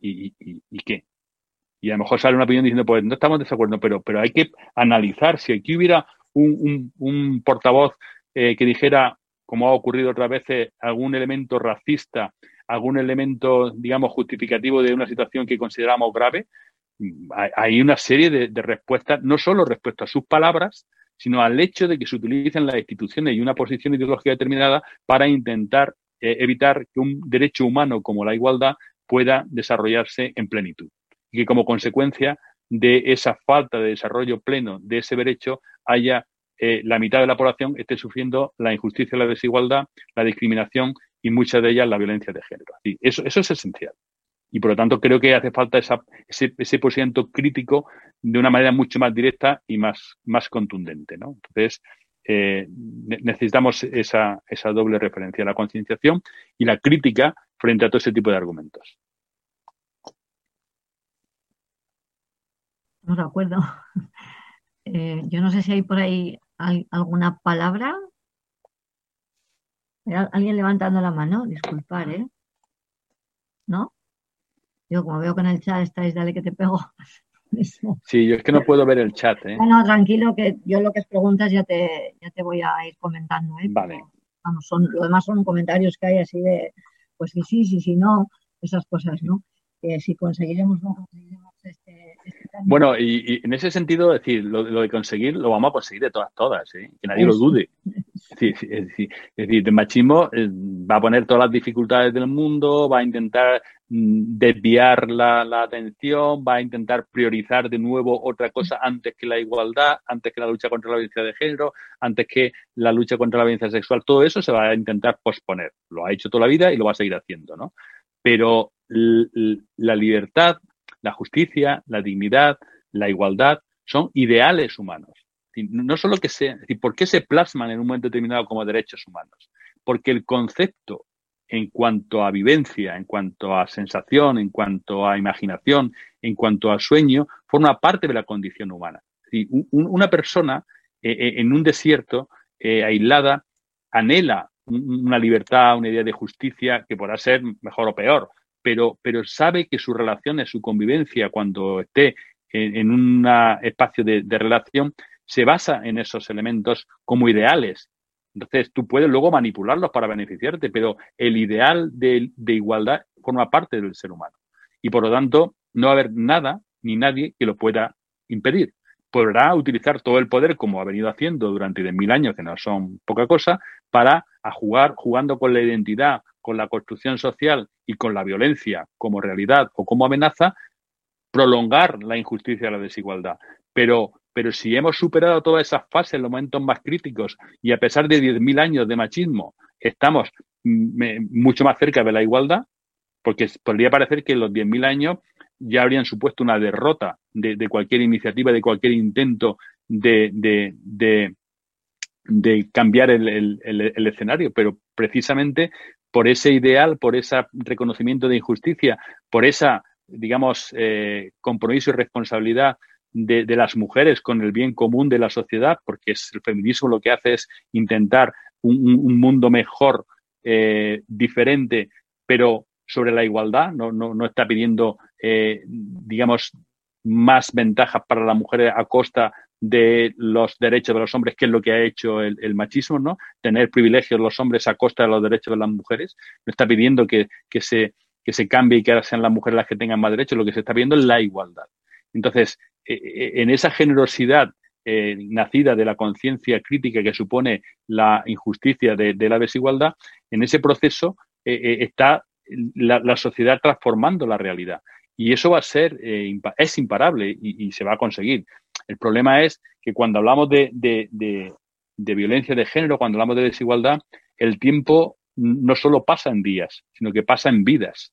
¿Y, y, qué? Y a lo mejor sale una opinión diciendo, pues no estamos de acuerdo, pero, pero hay que analizar si aquí hubiera un, un, un portavoz eh, que dijera, como ha ocurrido otras veces, algún elemento racista algún elemento, digamos, justificativo de una situación que consideramos grave, hay una serie de, respuestas, no solo respecto a sus palabras, sino al hecho de que se utilicen las instituciones y una posición ideológica determinada para intentar eh, evitar que un derecho humano como la igualdad pueda desarrollarse en plenitud. Y que como consecuencia de esa falta de desarrollo pleno de ese derecho haya eh, la mitad de la población esté sufriendo la injusticia, la desigualdad, la discriminación y muchas de ellas la violencia de género. eso, eso es esencial. Y por lo tanto creo que hace falta ese, ese posicionamiento crítico de una manera mucho más directa y más, más contundente. ¿no? Entonces, eh, necesitamos esa, esa doble referencia, la concienciación y la crítica frente a todo ese tipo de argumentos. Estamos de acuerdo. [laughs] Eh, yo no sé si hay por ahí alguna palabra Alguien levantando la mano, disculpar, ¿eh? ¿No? Yo como veo que en el chat estáis, dale que te pego. [laughs] Sí, yo es que no puedo ver el chat, ¿eh? No, tranquilo, que yo lo que es preguntas ya te, ya te voy a ir comentando, ¿eh? Vale. vamos, son, lo demás son comentarios que hay así de, pues sí, sí, sí, sí, no, esas cosas, ¿no? Si conseguiremos, no conseguiremos Bueno, y, en ese sentido, decir, lo, de conseguir lo vamos a conseguir de todas, todas, ¿eh? que nadie lo dude. Es, decir, el machismo eh, va a poner todas las dificultades del mundo, va a intentar mm, desviar la, la, atención, va a intentar priorizar de nuevo otra cosa antes que la igualdad, antes que la lucha contra la violencia de género, antes que la lucha contra la violencia sexual. Todo eso se va a intentar posponer. Lo ha hecho toda la vida y lo va a seguir haciendo, ¿no? Pero la libertad, la justicia, la dignidad, la igualdad son ideales humanos no solo que se, ¿por qué se plasman en un momento determinado como derechos humanos? Porque el concepto en cuanto a vivencia, en cuanto a sensación, en cuanto a imaginación, en cuanto a sueño, forma parte de la condición humana. una persona eh, eh, en un desierto, eh, aislada, anhela una libertad, una idea de justicia que podrá ser mejor o peor, pero, pero sabe que sus relaciones, su convivencia, cuando esté en, un espacio de relación, se basa en esos elementos como ideales. Entonces, tú puedes luego manipularlos para beneficiarte, pero el ideal de, igualdad forma parte del ser humano. Y por lo tanto, no va a haber nada ni nadie que lo pueda impedir. Podrá utilizar todo el poder, como ha venido haciendo durante 10.000 años, que no son poca cosa, para a jugar, jugando con la identidad, con la construcción social y con la violencia como realidad o como amenaza, prolongar la injusticia y la desigualdad. Pero pero si hemos superado todas esas fases, los momentos más críticos, y a pesar de 10.000 años de machismo, estamos mucho más cerca de la igualdad, porque podría parecer que los 10.000 años ya habrían supuesto una derrota de, cualquier iniciativa, de cualquier intento de, cambiar el, escenario, pero precisamente por ese ideal, por ese reconocimiento de injusticia, por esa, digamos, eh, compromiso y responsabilidad de, las mujeres con el bien común de la sociedad, porque es, el feminismo lo que hace es intentar un, mundo mejor, eh, diferente, pero sobre la igualdad, no, no, no está pidiendo, eh, digamos, más ventajas para las mujeres a costa de los derechos de los hombres, que es lo que ha hecho el, machismo, ¿no? Tener privilegios los hombres a costa de los derechos de las mujeres. No está pidiendo que, que, se, que se cambie y que ahora sean las mujeres las que tengan más derechos. Lo que se está pidiendo es la igualdad. Entonces, eh, eh, en esa generosidad eh, nacida de la conciencia crítica que supone la injusticia de, la desigualdad, en ese proceso está la, sociedad transformando la realidad. Y eso va a ser, es imparable y, se va a conseguir. El problema es que cuando hablamos de, de violencia de género, cuando hablamos de desigualdad, el tiempo no solo pasa en días, sino que pasa en vidas.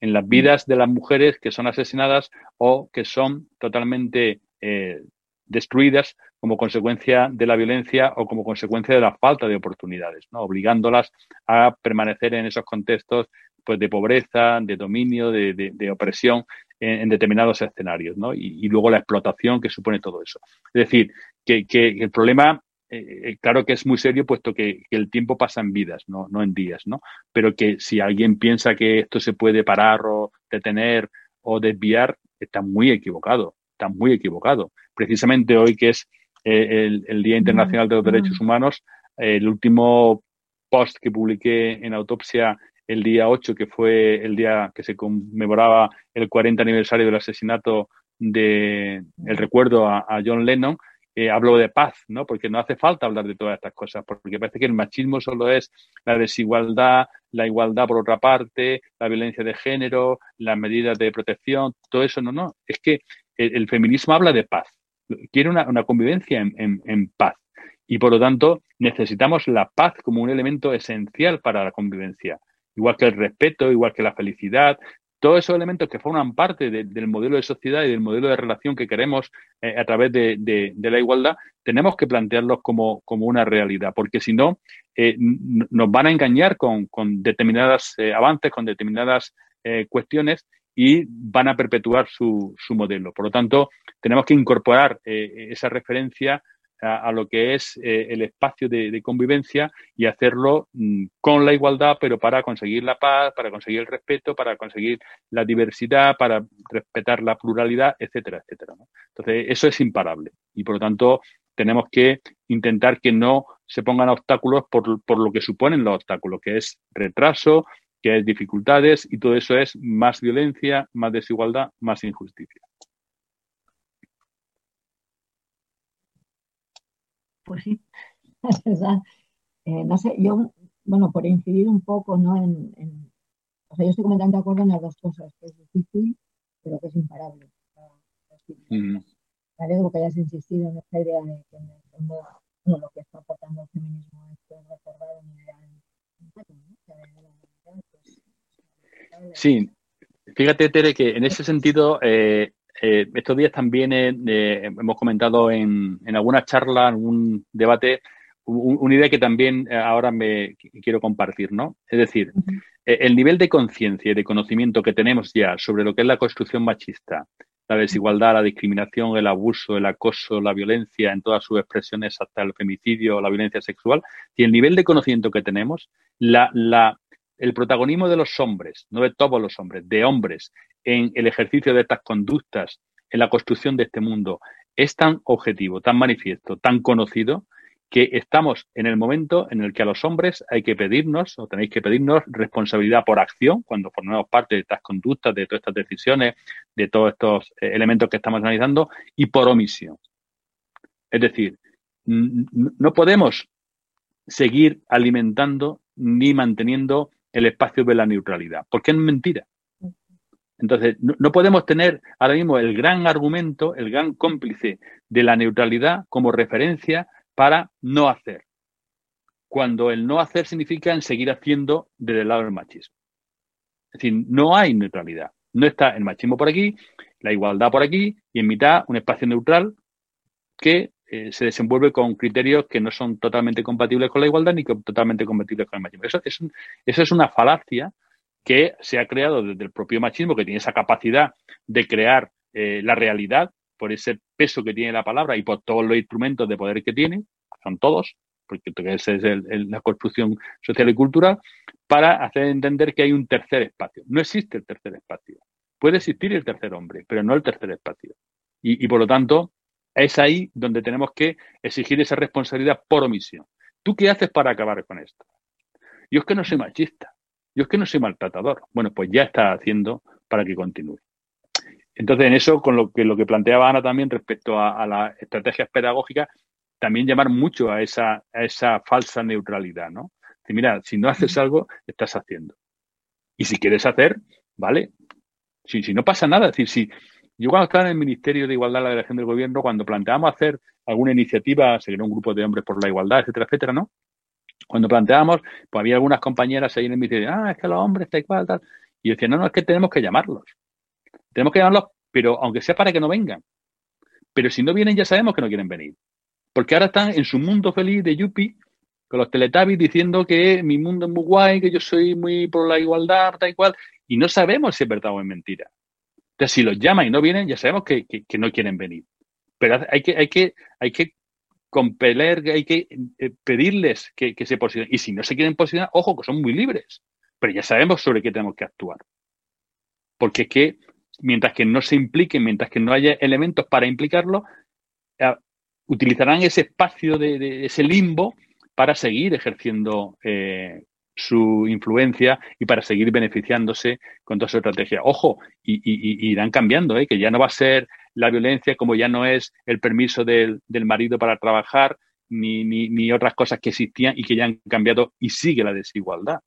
En las vidas de las mujeres que son asesinadas o que son totalmente eh, destruidas como consecuencia de la violencia o como consecuencia de la falta de oportunidades, ¿no? obligándolas a permanecer en esos contextos pues, de pobreza, de dominio, de, opresión en, determinados escenarios, ¿no? Y, luego la explotación que supone todo eso. Es decir, que, el problema, eh, eh, claro que es muy serio, puesto que, el tiempo pasa en vidas, ¿no? no en días, ¿no? Pero que si alguien piensa que esto se puede parar o detener o desviar, está muy equivocado, está muy equivocado. Precisamente hoy que es eh, el, Día Internacional de los Derechos Humanos, el último post que publiqué en Autopsia el día 8, que fue el día que se conmemoraba el 40 aniversario del asesinato de el recuerdo a, John Lennon, eh, hablo de paz, ¿no? Porque no hace falta hablar de todas estas cosas, porque parece que el machismo solo es la desigualdad, la igualdad por otra parte, la violencia de género, las medidas de protección, todo eso, no, no. Es que el, feminismo habla de paz, quiere una, convivencia en, paz. Y por lo tanto, necesitamos la paz como un elemento esencial para la convivencia igual que el respeto, igual que la felicidad, todos esos elementos que forman parte del modelo de sociedad y del modelo de relación que queremos eh, a través de, la igualdad, tenemos que plantearlos como, una realidad, porque si no, eh, nos van a engañar con, determinados eh, avances, con determinadas cuestiones y van a perpetuar su, su, modelo. Por lo tanto, tenemos que incorporar esa referencia a, lo que es eh, el espacio de, convivencia y hacerlo mm, con la igualdad, pero para conseguir la paz, para conseguir el respeto, para conseguir la diversidad, para respetar la pluralidad, etcétera, etcétera. Entonces, eso es imparable y por lo tanto tenemos que intentar que no se pongan obstáculos por, por lo que suponen los obstáculos, que es retraso, que es dificultades y todo eso es más violencia, más desigualdad, más injusticia. Pues sí, [laughs] es verdad. Eh, no sé, yo, bueno, por incidir un poco, ¿no? En, o sea, yo estoy completamente de acuerdo en las dos cosas, que es difícil, pero que es imparable. Mm. Me alegro que hayas insistido en esta idea de que en el fondo no, lo que está aportando el feminismo es que recordar un ideal Sí, fíjate, Tere, que en ese sentido eh, eh, estos días también eh, hemos comentado en, en alguna charla, en un debate, una idea que también eh, ahora me quiero compartir, ¿no? Es decir, el nivel de conciencia y de conocimiento que tenemos ya sobre lo que es la construcción machista, la desigualdad, la discriminación, el abuso, el acoso, la violencia en todas sus expresiones, hasta el femicidio, la violencia sexual, y el nivel de conocimiento que tenemos, la, la, el protagonismo de los hombres, no de todos los hombres, de hombres, en el ejercicio de estas conductas, en la construcción de este mundo, es tan objetivo, tan manifiesto, tan conocido, que estamos en el momento en el que a los hombres hay que pedirnos, o tenéis que pedirnos, responsabilidad por acción, cuando formamos parte de estas conductas, de todas estas decisiones, de todos estos eh, elementos que estamos analizando, y por omisión. Es decir, no podemos seguir alimentando ni manteniendo el espacio de la neutralidad, porque es mentira. Entonces, no, podemos tener ahora mismo el gran argumento, el gran cómplice de la neutralidad como referencia para no hacer, cuando el no hacer significa en seguir haciendo desde el lado del machismo. Es decir, no hay neutralidad. No está el machismo por aquí, la igualdad por aquí y en mitad un espacio neutral que eh, se desenvuelve con criterios que no son totalmente compatibles con la igualdad ni totalmente compatibles con el machismo. Eso es, eso es una falacia que se ha creado desde el propio machismo, que tiene esa capacidad de crear eh, la realidad por ese peso que tiene la palabra y por todos los instrumentos de poder que tiene, son todos, porque esa es la construcción social y cultural, para hacer entender que hay un tercer espacio. No existe el tercer espacio. Puede existir el tercer hombre, pero no el tercer espacio. y por lo tanto, es ahí donde tenemos que exigir esa responsabilidad por omisión. ¿Tú qué haces para acabar con esto? Yo es que no soy machista, yo es que no soy maltratador. Bueno, pues ya está haciendo para que continúe. Entonces, en eso, con lo que, lo que planteaba Ana también respecto a, las estrategias pedagógicas, también llamar mucho a esa, a esa falsa neutralidad, ¿no? Si mira, si no haces algo, estás haciendo. Y si quieres hacer, ¿vale? Si, si no pasa nada, es decir, si, yo cuando estaba en el Ministerio de Igualdad, la Delegación del Gobierno, cuando planteábamos hacer alguna iniciativa, seguir un grupo de hombres por la igualdad, etcétera, etcétera, ¿no? Cuando planteábamos, pues había algunas compañeras ahí en el Ministerio, ah, es que los hombres está igual, tal. Y yo decía, no, no, es que tenemos que llamarlos. Tenemos que llamarlos, pero aunque sea para que no vengan. Pero si no vienen, ya sabemos que no quieren venir. Porque ahora están en su mundo feliz de Yuppie, con los teletabis diciendo que mi mundo es muy guay, que yo soy muy por la igualdad, tal y cual, y no sabemos si es verdad o es mentira. Entonces, si los llaman y no vienen, ya sabemos que, no quieren venir. Pero hay que, hay que, hay que compeler, hay que eh, pedirles que, se posicionen. Y si no se quieren posicionar, ojo, que son muy libres. Pero ya sabemos sobre qué tenemos que actuar. Porque es que mientras que no se impliquen, mientras que no haya elementos para implicarlo, eh, utilizarán ese espacio de, ese limbo para seguir ejerciendo eh, su influencia y para seguir beneficiándose con toda su estrategia. Ojo, y, irán cambiando, ¿eh? que ya no va a ser la violencia como ya no es el permiso del, marido para trabajar, ni, ni, otras cosas que existían y que ya han cambiado y sigue la desigualdad.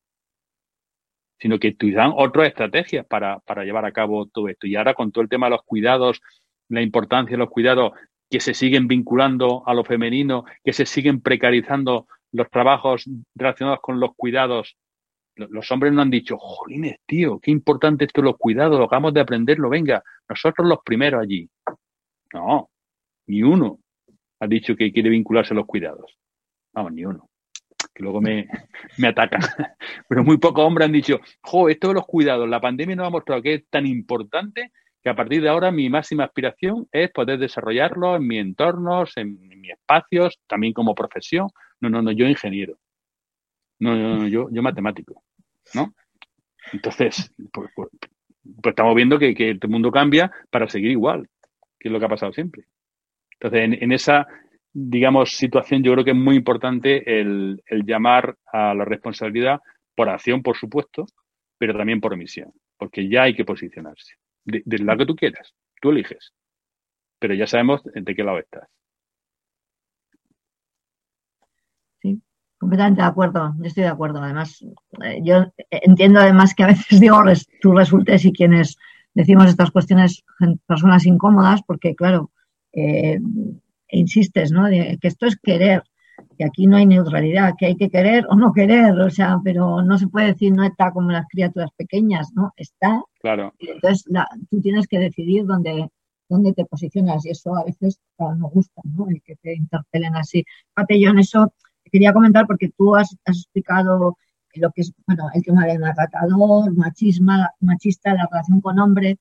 Sino que utilizarán otras estrategias para, para llevar a cabo todo esto. Y ahora con todo el tema de los cuidados, la importancia de los cuidados que se siguen vinculando a lo femenino, que se siguen precarizando los trabajos relacionados con los cuidados, los hombres no han dicho, jolines, tío, qué importante esto los cuidados, lo acabamos de aprenderlo, venga, nosotros los primeros allí. No, ni uno ha dicho que quiere vincularse a los cuidados. Vamos, ni uno. Que luego me, [laughs] me atacan. [laughs] Pero muy pocos hombres han dicho, jo, esto de los cuidados, la pandemia nos ha mostrado que es tan importante que a partir de ahora mi máxima aspiración es poder desarrollarlo en mis entornos, en, mis espacios, también como profesión. No, no, no, yo ingeniero. No, no, no yo, yo matemático. ¿No? Entonces, pues, pues, pues estamos viendo que, el mundo cambia para seguir igual, que es lo que ha pasado siempre. Entonces, en, esa, digamos, situación yo creo que es muy importante el, llamar a la responsabilidad por acción, por supuesto, pero también por omisión, porque ya hay que posicionarse del lado que tú quieras, tú eliges. Pero ya sabemos de qué lado estás. Sí, completamente de acuerdo, yo estoy de acuerdo. Además, eh, yo entiendo además que a veces [laughs] digo, tú resultes y quienes decimos estas cuestiones, personas incómodas, porque claro, eh, insistes, ¿no? que esto es querer, que aquí no hay neutralidad, que hay que querer o no querer, o sea, pero no se puede decir no está como las criaturas pequeñas, ¿no? Está. Claro. entonces tú tienes que decidir dónde, dónde te posicionas y eso a veces no gusta, ¿no? El que te interpelen así. Fíjate, yo en eso quería comentar porque tú has, explicado lo que es, bueno, el tema del maltratador, machisma, machista, la relación con hombre.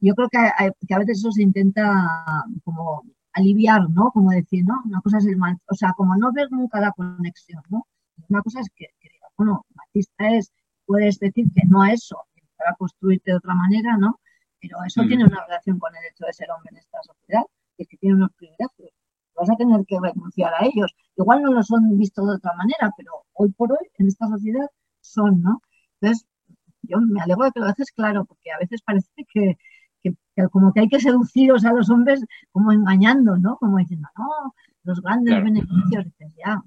Yo creo que, que a veces eso se intenta como aliviar, ¿no? Como decir, ¿no? Una cosa es el mal, o sea, como no ver nunca la conexión, ¿no? Una cosa es que, que bueno, machista es, puedes decir que no a eso, para construirte de otra manera, ¿no? Pero eso tiene una relación con el hecho de ser hombre en esta sociedad, y es que tiene unos privilegios. Vas a tener que renunciar a ellos. Igual no los han visto de otra manera, pero hoy por hoy en esta sociedad son, ¿no? Entonces, yo me alegro de que lo haces claro, porque a veces parece que, como que hay que seducirlos a los hombres como engañando, ¿no? Como diciendo, no, los grandes beneficios, ya.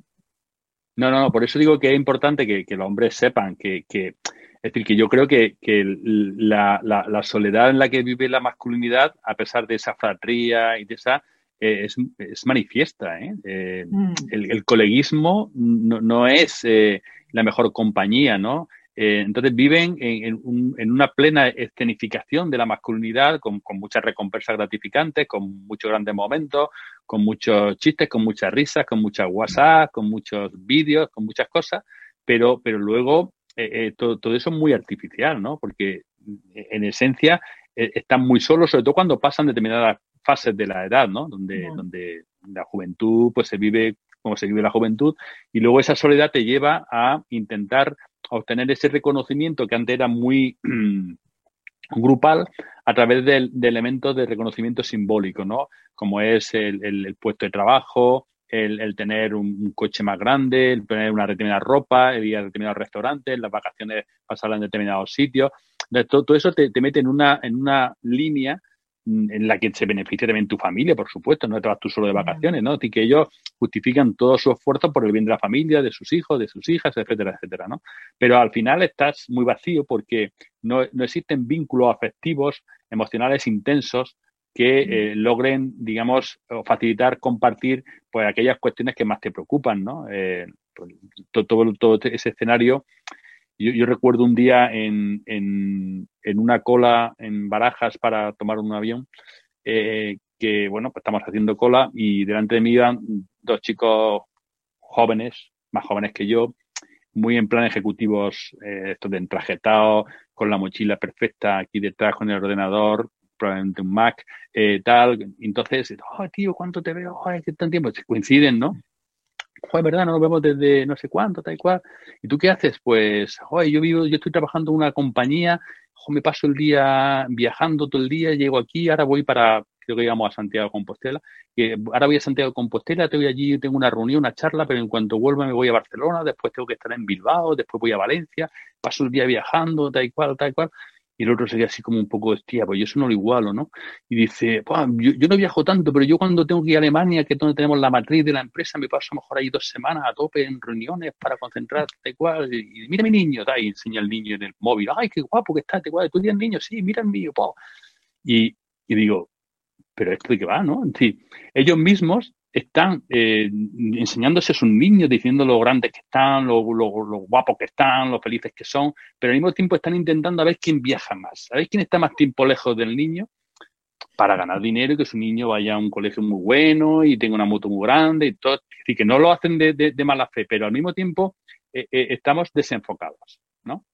No, no, no, por eso digo que es importante que, los hombres sepan que, es decir, que yo creo que, la, soledad en la que vive la masculinidad, a pesar de esa fratría y de esa, eh, es, manifiesta. ¿eh? eh mm. el, coleguismo no, no es eh, la mejor compañía, ¿no? Entonces viven en, una plena escenificación de la masculinidad, con, muchas recompensas gratificantes, con muchos grandes momentos, con muchos chistes, con muchas risas, con muchas WhatsApp, con muchos vídeos, con muchas cosas, pero, pero luego eh, todo, eso es muy artificial, ¿no? Porque en esencia están muy solos, sobre todo cuando pasan determinadas fases de la edad, ¿no? Donde, donde la juventud pues se vive como se vive la juventud y luego esa soledad te lleva a intentar obtener ese reconocimiento que antes era muy [clears throat] grupal a través de, elementos de reconocimiento simbólico, ¿no? Como es el, puesto de trabajo, el, tener un, coche más grande, el tener una determinada ropa, el ir a determinados restaurantes, las vacaciones pasarlas en determinados sitios. todo, todo, eso te, te, mete en una, en una línea en la que se beneficia también tu familia, por supuesto, no te vas tú solo de vacaciones, ¿no? Y que ellos justifican todo su esfuerzo por el bien de la familia, de sus hijos, de sus hijas, etcétera, etcétera, ¿no? Pero al final estás muy vacío porque no, existen vínculos afectivos, emocionales intensos que eh, logren, digamos, facilitar, compartir, pues aquellas cuestiones que más te preocupan, ¿no? Eh, pues, todo, todo ese escenario yo, recuerdo un día en, en, una cola en Barajas para tomar un avión, eh, que, bueno, pues estamos haciendo cola y delante de mí iban dos chicos jóvenes, más jóvenes que yo, muy en plan ejecutivos, eh, estos de entrajetados, con la mochila perfecta aquí detrás con el ordenador, probablemente un Mac, eh, tal. Entonces, oh, tío, ¿cuánto te veo? Joder, qué tan tiempo. Se coinciden, ¿no? Joder, ¿verdad? No nos vemos desde no sé cuánto, tal y cual. ¿Y tú qué haces? Pues, joder, yo vivo, yo estoy trabajando en una compañía, me paso el día viajando todo el día, llego aquí, ahora voy para, creo que íbamos a Santiago de Compostela, que ahora voy a Santiago de Compostela, te voy allí, tengo una reunión, una charla, pero en cuanto vuelva me voy a Barcelona, después tengo que estar en Bilbao, después voy a Valencia, paso el día viajando, tal y cual, tal y cual. Y el otro sería así como un poco, hostia, pues yo eso no lo igualo, ¿no? Y dice, yo, yo, no viajo tanto, pero yo cuando tengo que ir a Alemania, que es donde tenemos la matriz de la empresa, me paso a lo mejor ahí dos semanas a tope en reuniones para concentrar, tal cual. Y, mira mi niño, y enseña el niño en el móvil, ay, qué guapo que está, cual. ¿Tú tienes niño? Sí, mira el mío, po. Y, y digo, pero esto de qué va, ¿no? Sí, ellos mismos están eh, enseñándose a sus niños, diciendo lo grandes que están, lo, guapos que están, lo felices que son, pero al mismo tiempo están intentando a ver quién viaja más, a ver quién está más tiempo lejos del niño para ganar dinero y que su niño vaya a un colegio muy bueno y tenga una moto muy grande y todo. Decir, que no lo hacen de, mala fe, pero al mismo tiempo eh, eh, estamos desenfocados, ¿no?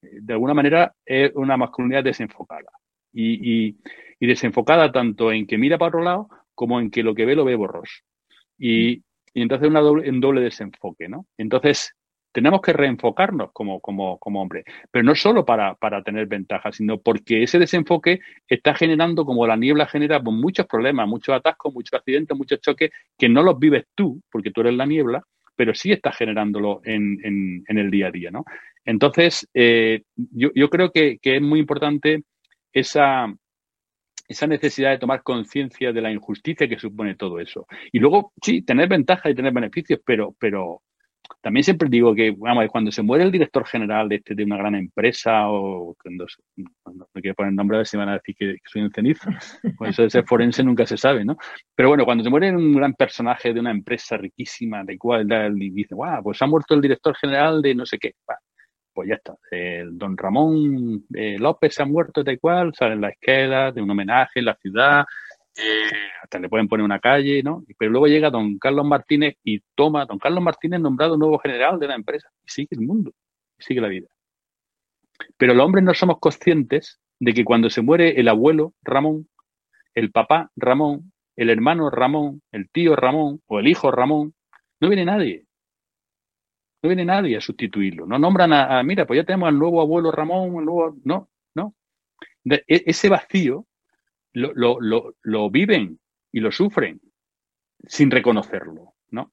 De alguna manera es una masculinidad desenfocada. y, y desenfocada tanto en que mira para otro lado como en que lo que ve lo ve borroso. Y, y entonces una doble, un doble desenfoque, ¿no? Entonces, tenemos que reenfocarnos como, como, como hombre, pero no solo para, para, tener ventajas, sino porque ese desenfoque está generando, como la niebla genera, pues, muchos problemas, muchos atascos, muchos accidentes, muchos choques, que no los vives tú, porque tú eres la niebla, pero sí estás generándolo en, en, en el día a día, ¿no? Entonces, eh, yo, yo, creo que, que, es muy importante esa, esa necesidad de tomar conciencia de la injusticia que supone todo eso. Y luego, sí, tener ventajas y tener beneficios, pero, pero también siempre digo que, vamos, cuando se muere el director general de, este, de una gran empresa o cuando, me quiero poner nombre a ver si van a decir que, soy un cenizo, pues eso de ser forense nunca se sabe, ¿no? Pero bueno, cuando se muere un gran personaje de una empresa riquísima, de igual, y dice, guau, pues ha muerto el director general de no sé qué, pues ya está. El don Ramón eh, López se ha muerto de cual, sale en la esquela de un homenaje en la ciudad, eh, hasta le pueden poner una calle, ¿no? Pero luego llega don Carlos Martínez y toma, don Carlos Martínez nombrado nuevo general de la empresa y sigue el mundo, y sigue la vida. Pero los hombres no somos conscientes de que cuando se muere el abuelo Ramón, el papá Ramón, el hermano Ramón, el tío Ramón o el hijo Ramón, no viene nadie. No viene nadie a sustituirlo. No nombran a, mira, pues ya tenemos al nuevo abuelo Ramón, el nuevo. No, no. E, ese vacío lo, lo, lo, lo, viven y lo sufren sin reconocerlo, ¿no?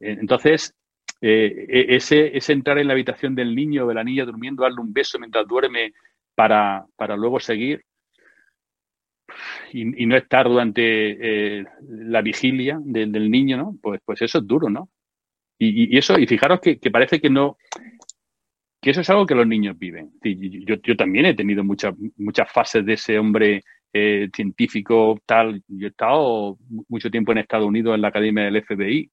Entonces, eh, e, ese, ese entrar en la habitación del niño o de la niña durmiendo, darle un beso mientras duerme para, para luego seguir y, y no estar durante eh, la vigilia del niño, ¿no? Pues, pues eso es duro, ¿no? Y, eso, y fijaros que, parece que no, que eso es algo que los niños viven. Yo, yo también he tenido muchas, muchas fases de ese hombre eh, científico, tal. Yo he estado mucho tiempo en Estados Unidos en la academia del FBI,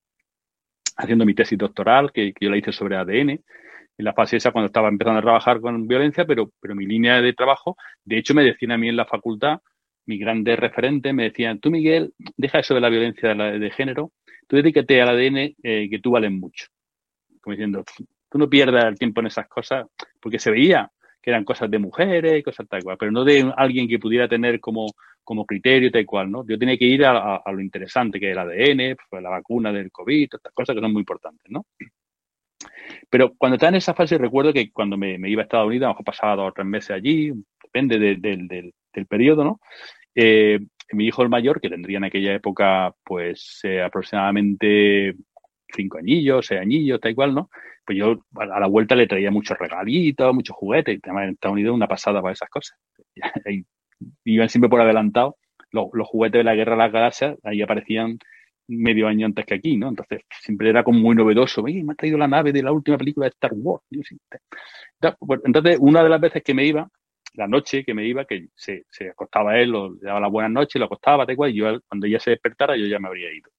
haciendo mi tesis doctoral, que, yo la hice sobre ADN. En la fase esa, cuando estaba empezando a trabajar con violencia, pero, pero mi línea de trabajo, de hecho, me decían a mí en la facultad, mi grande referente, me decían, tú, Miguel, deja eso de la violencia de género tú dedícate al ADN eh, que tú vales mucho. Como diciendo, tú no pierdas el tiempo en esas cosas, porque se veía que eran cosas de mujeres y cosas tal cual, pero no de alguien que pudiera tener como, como criterio tal cual, ¿no? Yo tenía que ir a, lo interesante que es el ADN, pues, la vacuna del COVID, estas cosas que son muy importantes, ¿no? Pero cuando estaba en esa fase, recuerdo que cuando me, iba a Estados Unidos, a lo mejor pasaba dos o tres meses allí, depende del, del periodo, ¿no? Eh, mi hijo el mayor, que tendría en aquella época pues eh, aproximadamente cinco añillos, seis añillos, tal cual, ¿no? Pues yo a la vuelta le traía muchos regalitos, muchos juguetes, y en Estados Unidos una pasada para esas cosas. [laughs] Y iban siempre por adelantado. Los, juguetes de la Guerra de las Galaxias, ahí aparecían medio año antes que aquí, ¿no? Entonces siempre era como muy novedoso. me ha traído la nave de la última película de Star Wars. Entonces, una de las veces que me iba, la noche que me iba, que se, se acostaba él, le daba las buenas noches, lo acostaba, tal cual, y yo cuando ella se despertara, yo ya me habría ido.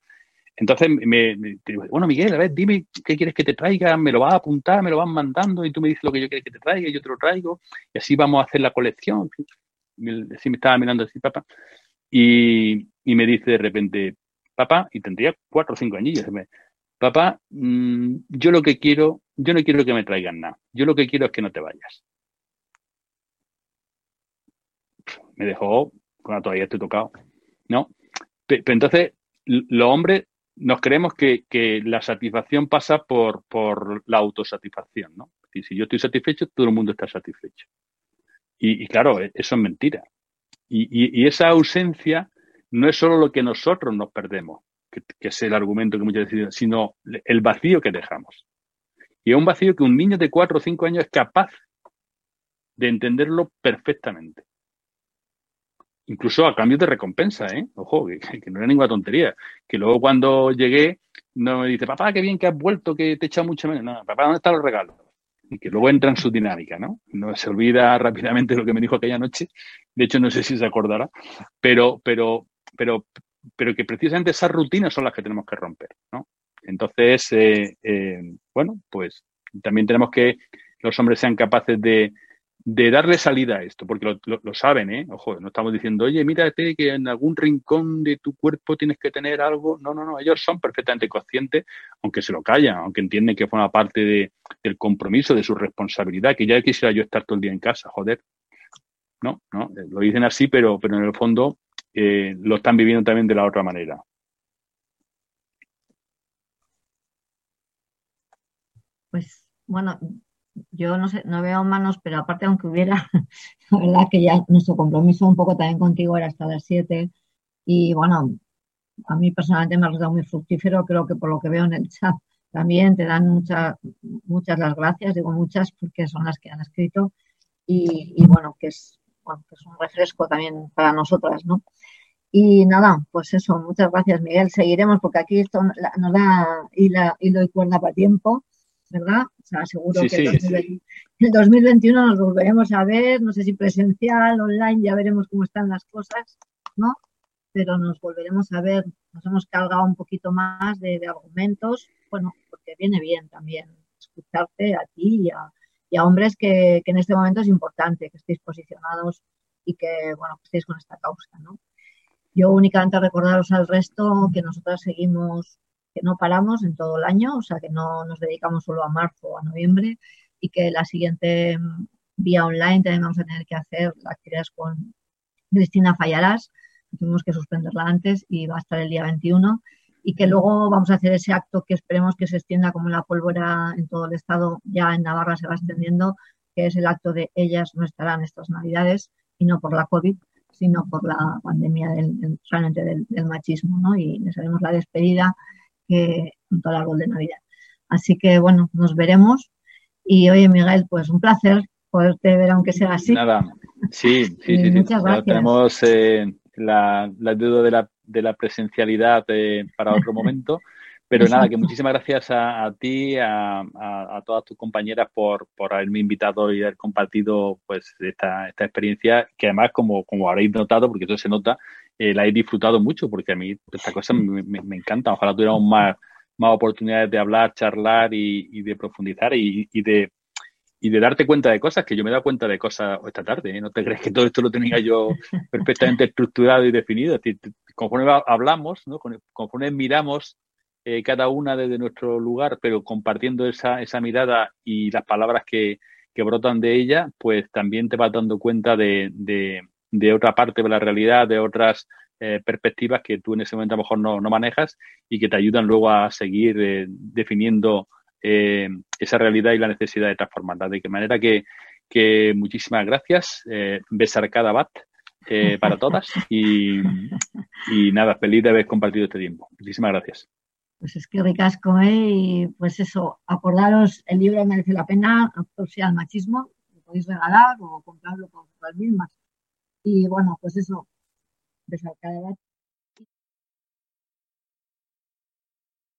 Entonces me, digo, bueno, Miguel, a ver, dime qué quieres que te traiga, me lo vas a apuntar, me lo vas mandando y tú me dices lo que yo quiero que te traiga y yo te lo traigo y así vamos a hacer la colección. Así me estaba mirando así, papá. Y, me dice de repente, papá, y tendría cuatro o cinco añillos, papá, mm, yo lo que quiero, yo no quiero que me traigan nada, yo lo que quiero es que no te vayas. Me dejó, bueno, todavía estoy tocado, ¿no? Pero entonces, los hombres nos creemos que, la satisfacción pasa por, por la autosatisfacción, ¿no? Y si yo estoy satisfecho, todo el mundo está satisfecho. Y, claro, e, eso es mentira. Y, esa ausencia no es solo lo que nosotros nos perdemos, que, es el argumento que muchas veces, sino el vacío que dejamos. Y es un vacío que un niño de cuatro o cinco años es capaz de entenderlo perfectamente. Incluso a cambio de recompensa, ¿eh? Ojo, [laughs] que, no era ninguna tontería. Que luego cuando llegué, no me dice, papá, qué bien que has vuelto, que te echa mucho menos. No, papá, ¿dónde están los regalos? y que luego entra en su dinámica, ¿no? No se olvida [laughs] rápidamente lo que me dijo aquella noche. De hecho, no sé si se acordará, pero, pero, pero, pero que precisamente esas rutinas son las que tenemos que romper, ¿no? Entonces, eh, eh, bueno, pues también tenemos que los hombres sean capaces de, de darle salida a esto, porque lo, saben, ¿eh? Ojo, no estamos diciendo, oye, mírate que en algún rincón de tu cuerpo tienes que tener algo. No, no, no, ellos son perfectamente conscientes, aunque se lo callan, aunque entienden que forma parte de, del compromiso, de su responsabilidad, que ya quisiera yo estar todo el día en casa, joder. No, no, eh, lo dicen así, pero, pero en el fondo eh, lo están viviendo también de la otra manera. Pues bueno, yo no sé, no veo manos, pero aparte aunque hubiera, [laughs] la verdad que ya nuestro compromiso un poco también contigo era hasta las 7 y bueno, a mí personalmente me ha resultado muy fructífero, creo que por lo que veo en el chat también te dan muchas muchas las gracias, digo muchas porque son las que han escrito. Y, bueno, que es, bueno, que es un refresco también para nosotras, ¿no? Y nada, pues eso, muchas gracias Miguel, seguiremos porque aquí esto nos da hilo y cuerda para tiempo ¿verdad? O sea, seguro que en el 2021 nos volveremos a ver, no sé si presencial, online, ya veremos cómo están las cosas, ¿no? Pero nos volveremos a ver, nos hemos cargado un poquito más de, argumentos, bueno, porque viene bien también escucharte a ti y a, hombres que, que, en este momento es importante que estéis posicionados y que, bueno, que estéis con esta causa, ¿no? Yo únicamente recordaros al resto que nosotros seguimos no paramos en todo el año, o sea que no nos dedicamos solo a marzo o a noviembre y que la siguiente mm, vía online también vamos a tener que hacer actividades con Cristina Fallarás, tuvimos que suspenderla antes y va a estar el día 21 y que luego vamos a hacer ese acto que esperemos que se extienda como la pólvora en todo el estado, ya en Navarra se va extendiendo, que es el acto de ellas no estarán estas navidades y no por la COVID, sino por la pandemia del, realmente del, machismo, ¿no? Y les haremos la despedida que junto al árbol de Navidad. Así que bueno, nos veremos. Y oye, Miguel, pues un placer poderte ver, aunque sea así. Nada, sí, [laughs] sí, sí. Muchas gracias. tenemos eh, la, la, duda de la, de la presencialidad eh, para otro momento. [laughs] Pero nada, que muchísimas gracias a, ti, a, a, todas tus compañeras por, por haberme invitado y haber compartido pues esta, esta experiencia, que además, como, como habréis notado, porque eso se nota, eh, la he disfrutado mucho, porque a mí esta cosa me, me, encanta. Ojalá tuviéramos más, más oportunidades de hablar, charlar y, de profundizar y, y, de y de darte cuenta de cosas, que yo me he dado cuenta de cosas esta tarde. ¿eh? No te crees que todo esto lo tenía yo [laughs] perfectamente estructurado y definido. Es decir, conforme hablamos, ¿no? conforme miramos eh, cada una desde nuestro lugar, pero compartiendo esa, esa mirada y las palabras que, que, brotan de ella, pues también te vas dando cuenta de, de, otra parte de la realidad, de otras eh, perspectivas que tú en ese momento a lo mejor no, no manejas y que te ayudan luego a seguir eh, definiendo esa realidad y la necesidad de transformarla. De qué manera que, que muchísimas gracias. besar cada bat. para todas y, y nada, feliz de haber compartido este tiempo. Muchísimas gracias. Pues es que ricasco, ¿eh? Y pues eso, acordaros, el libro merece la pena, Autopsia al machismo, lo podéis regalar o comprarlo por las mismas. Y bueno, pues eso, desarcar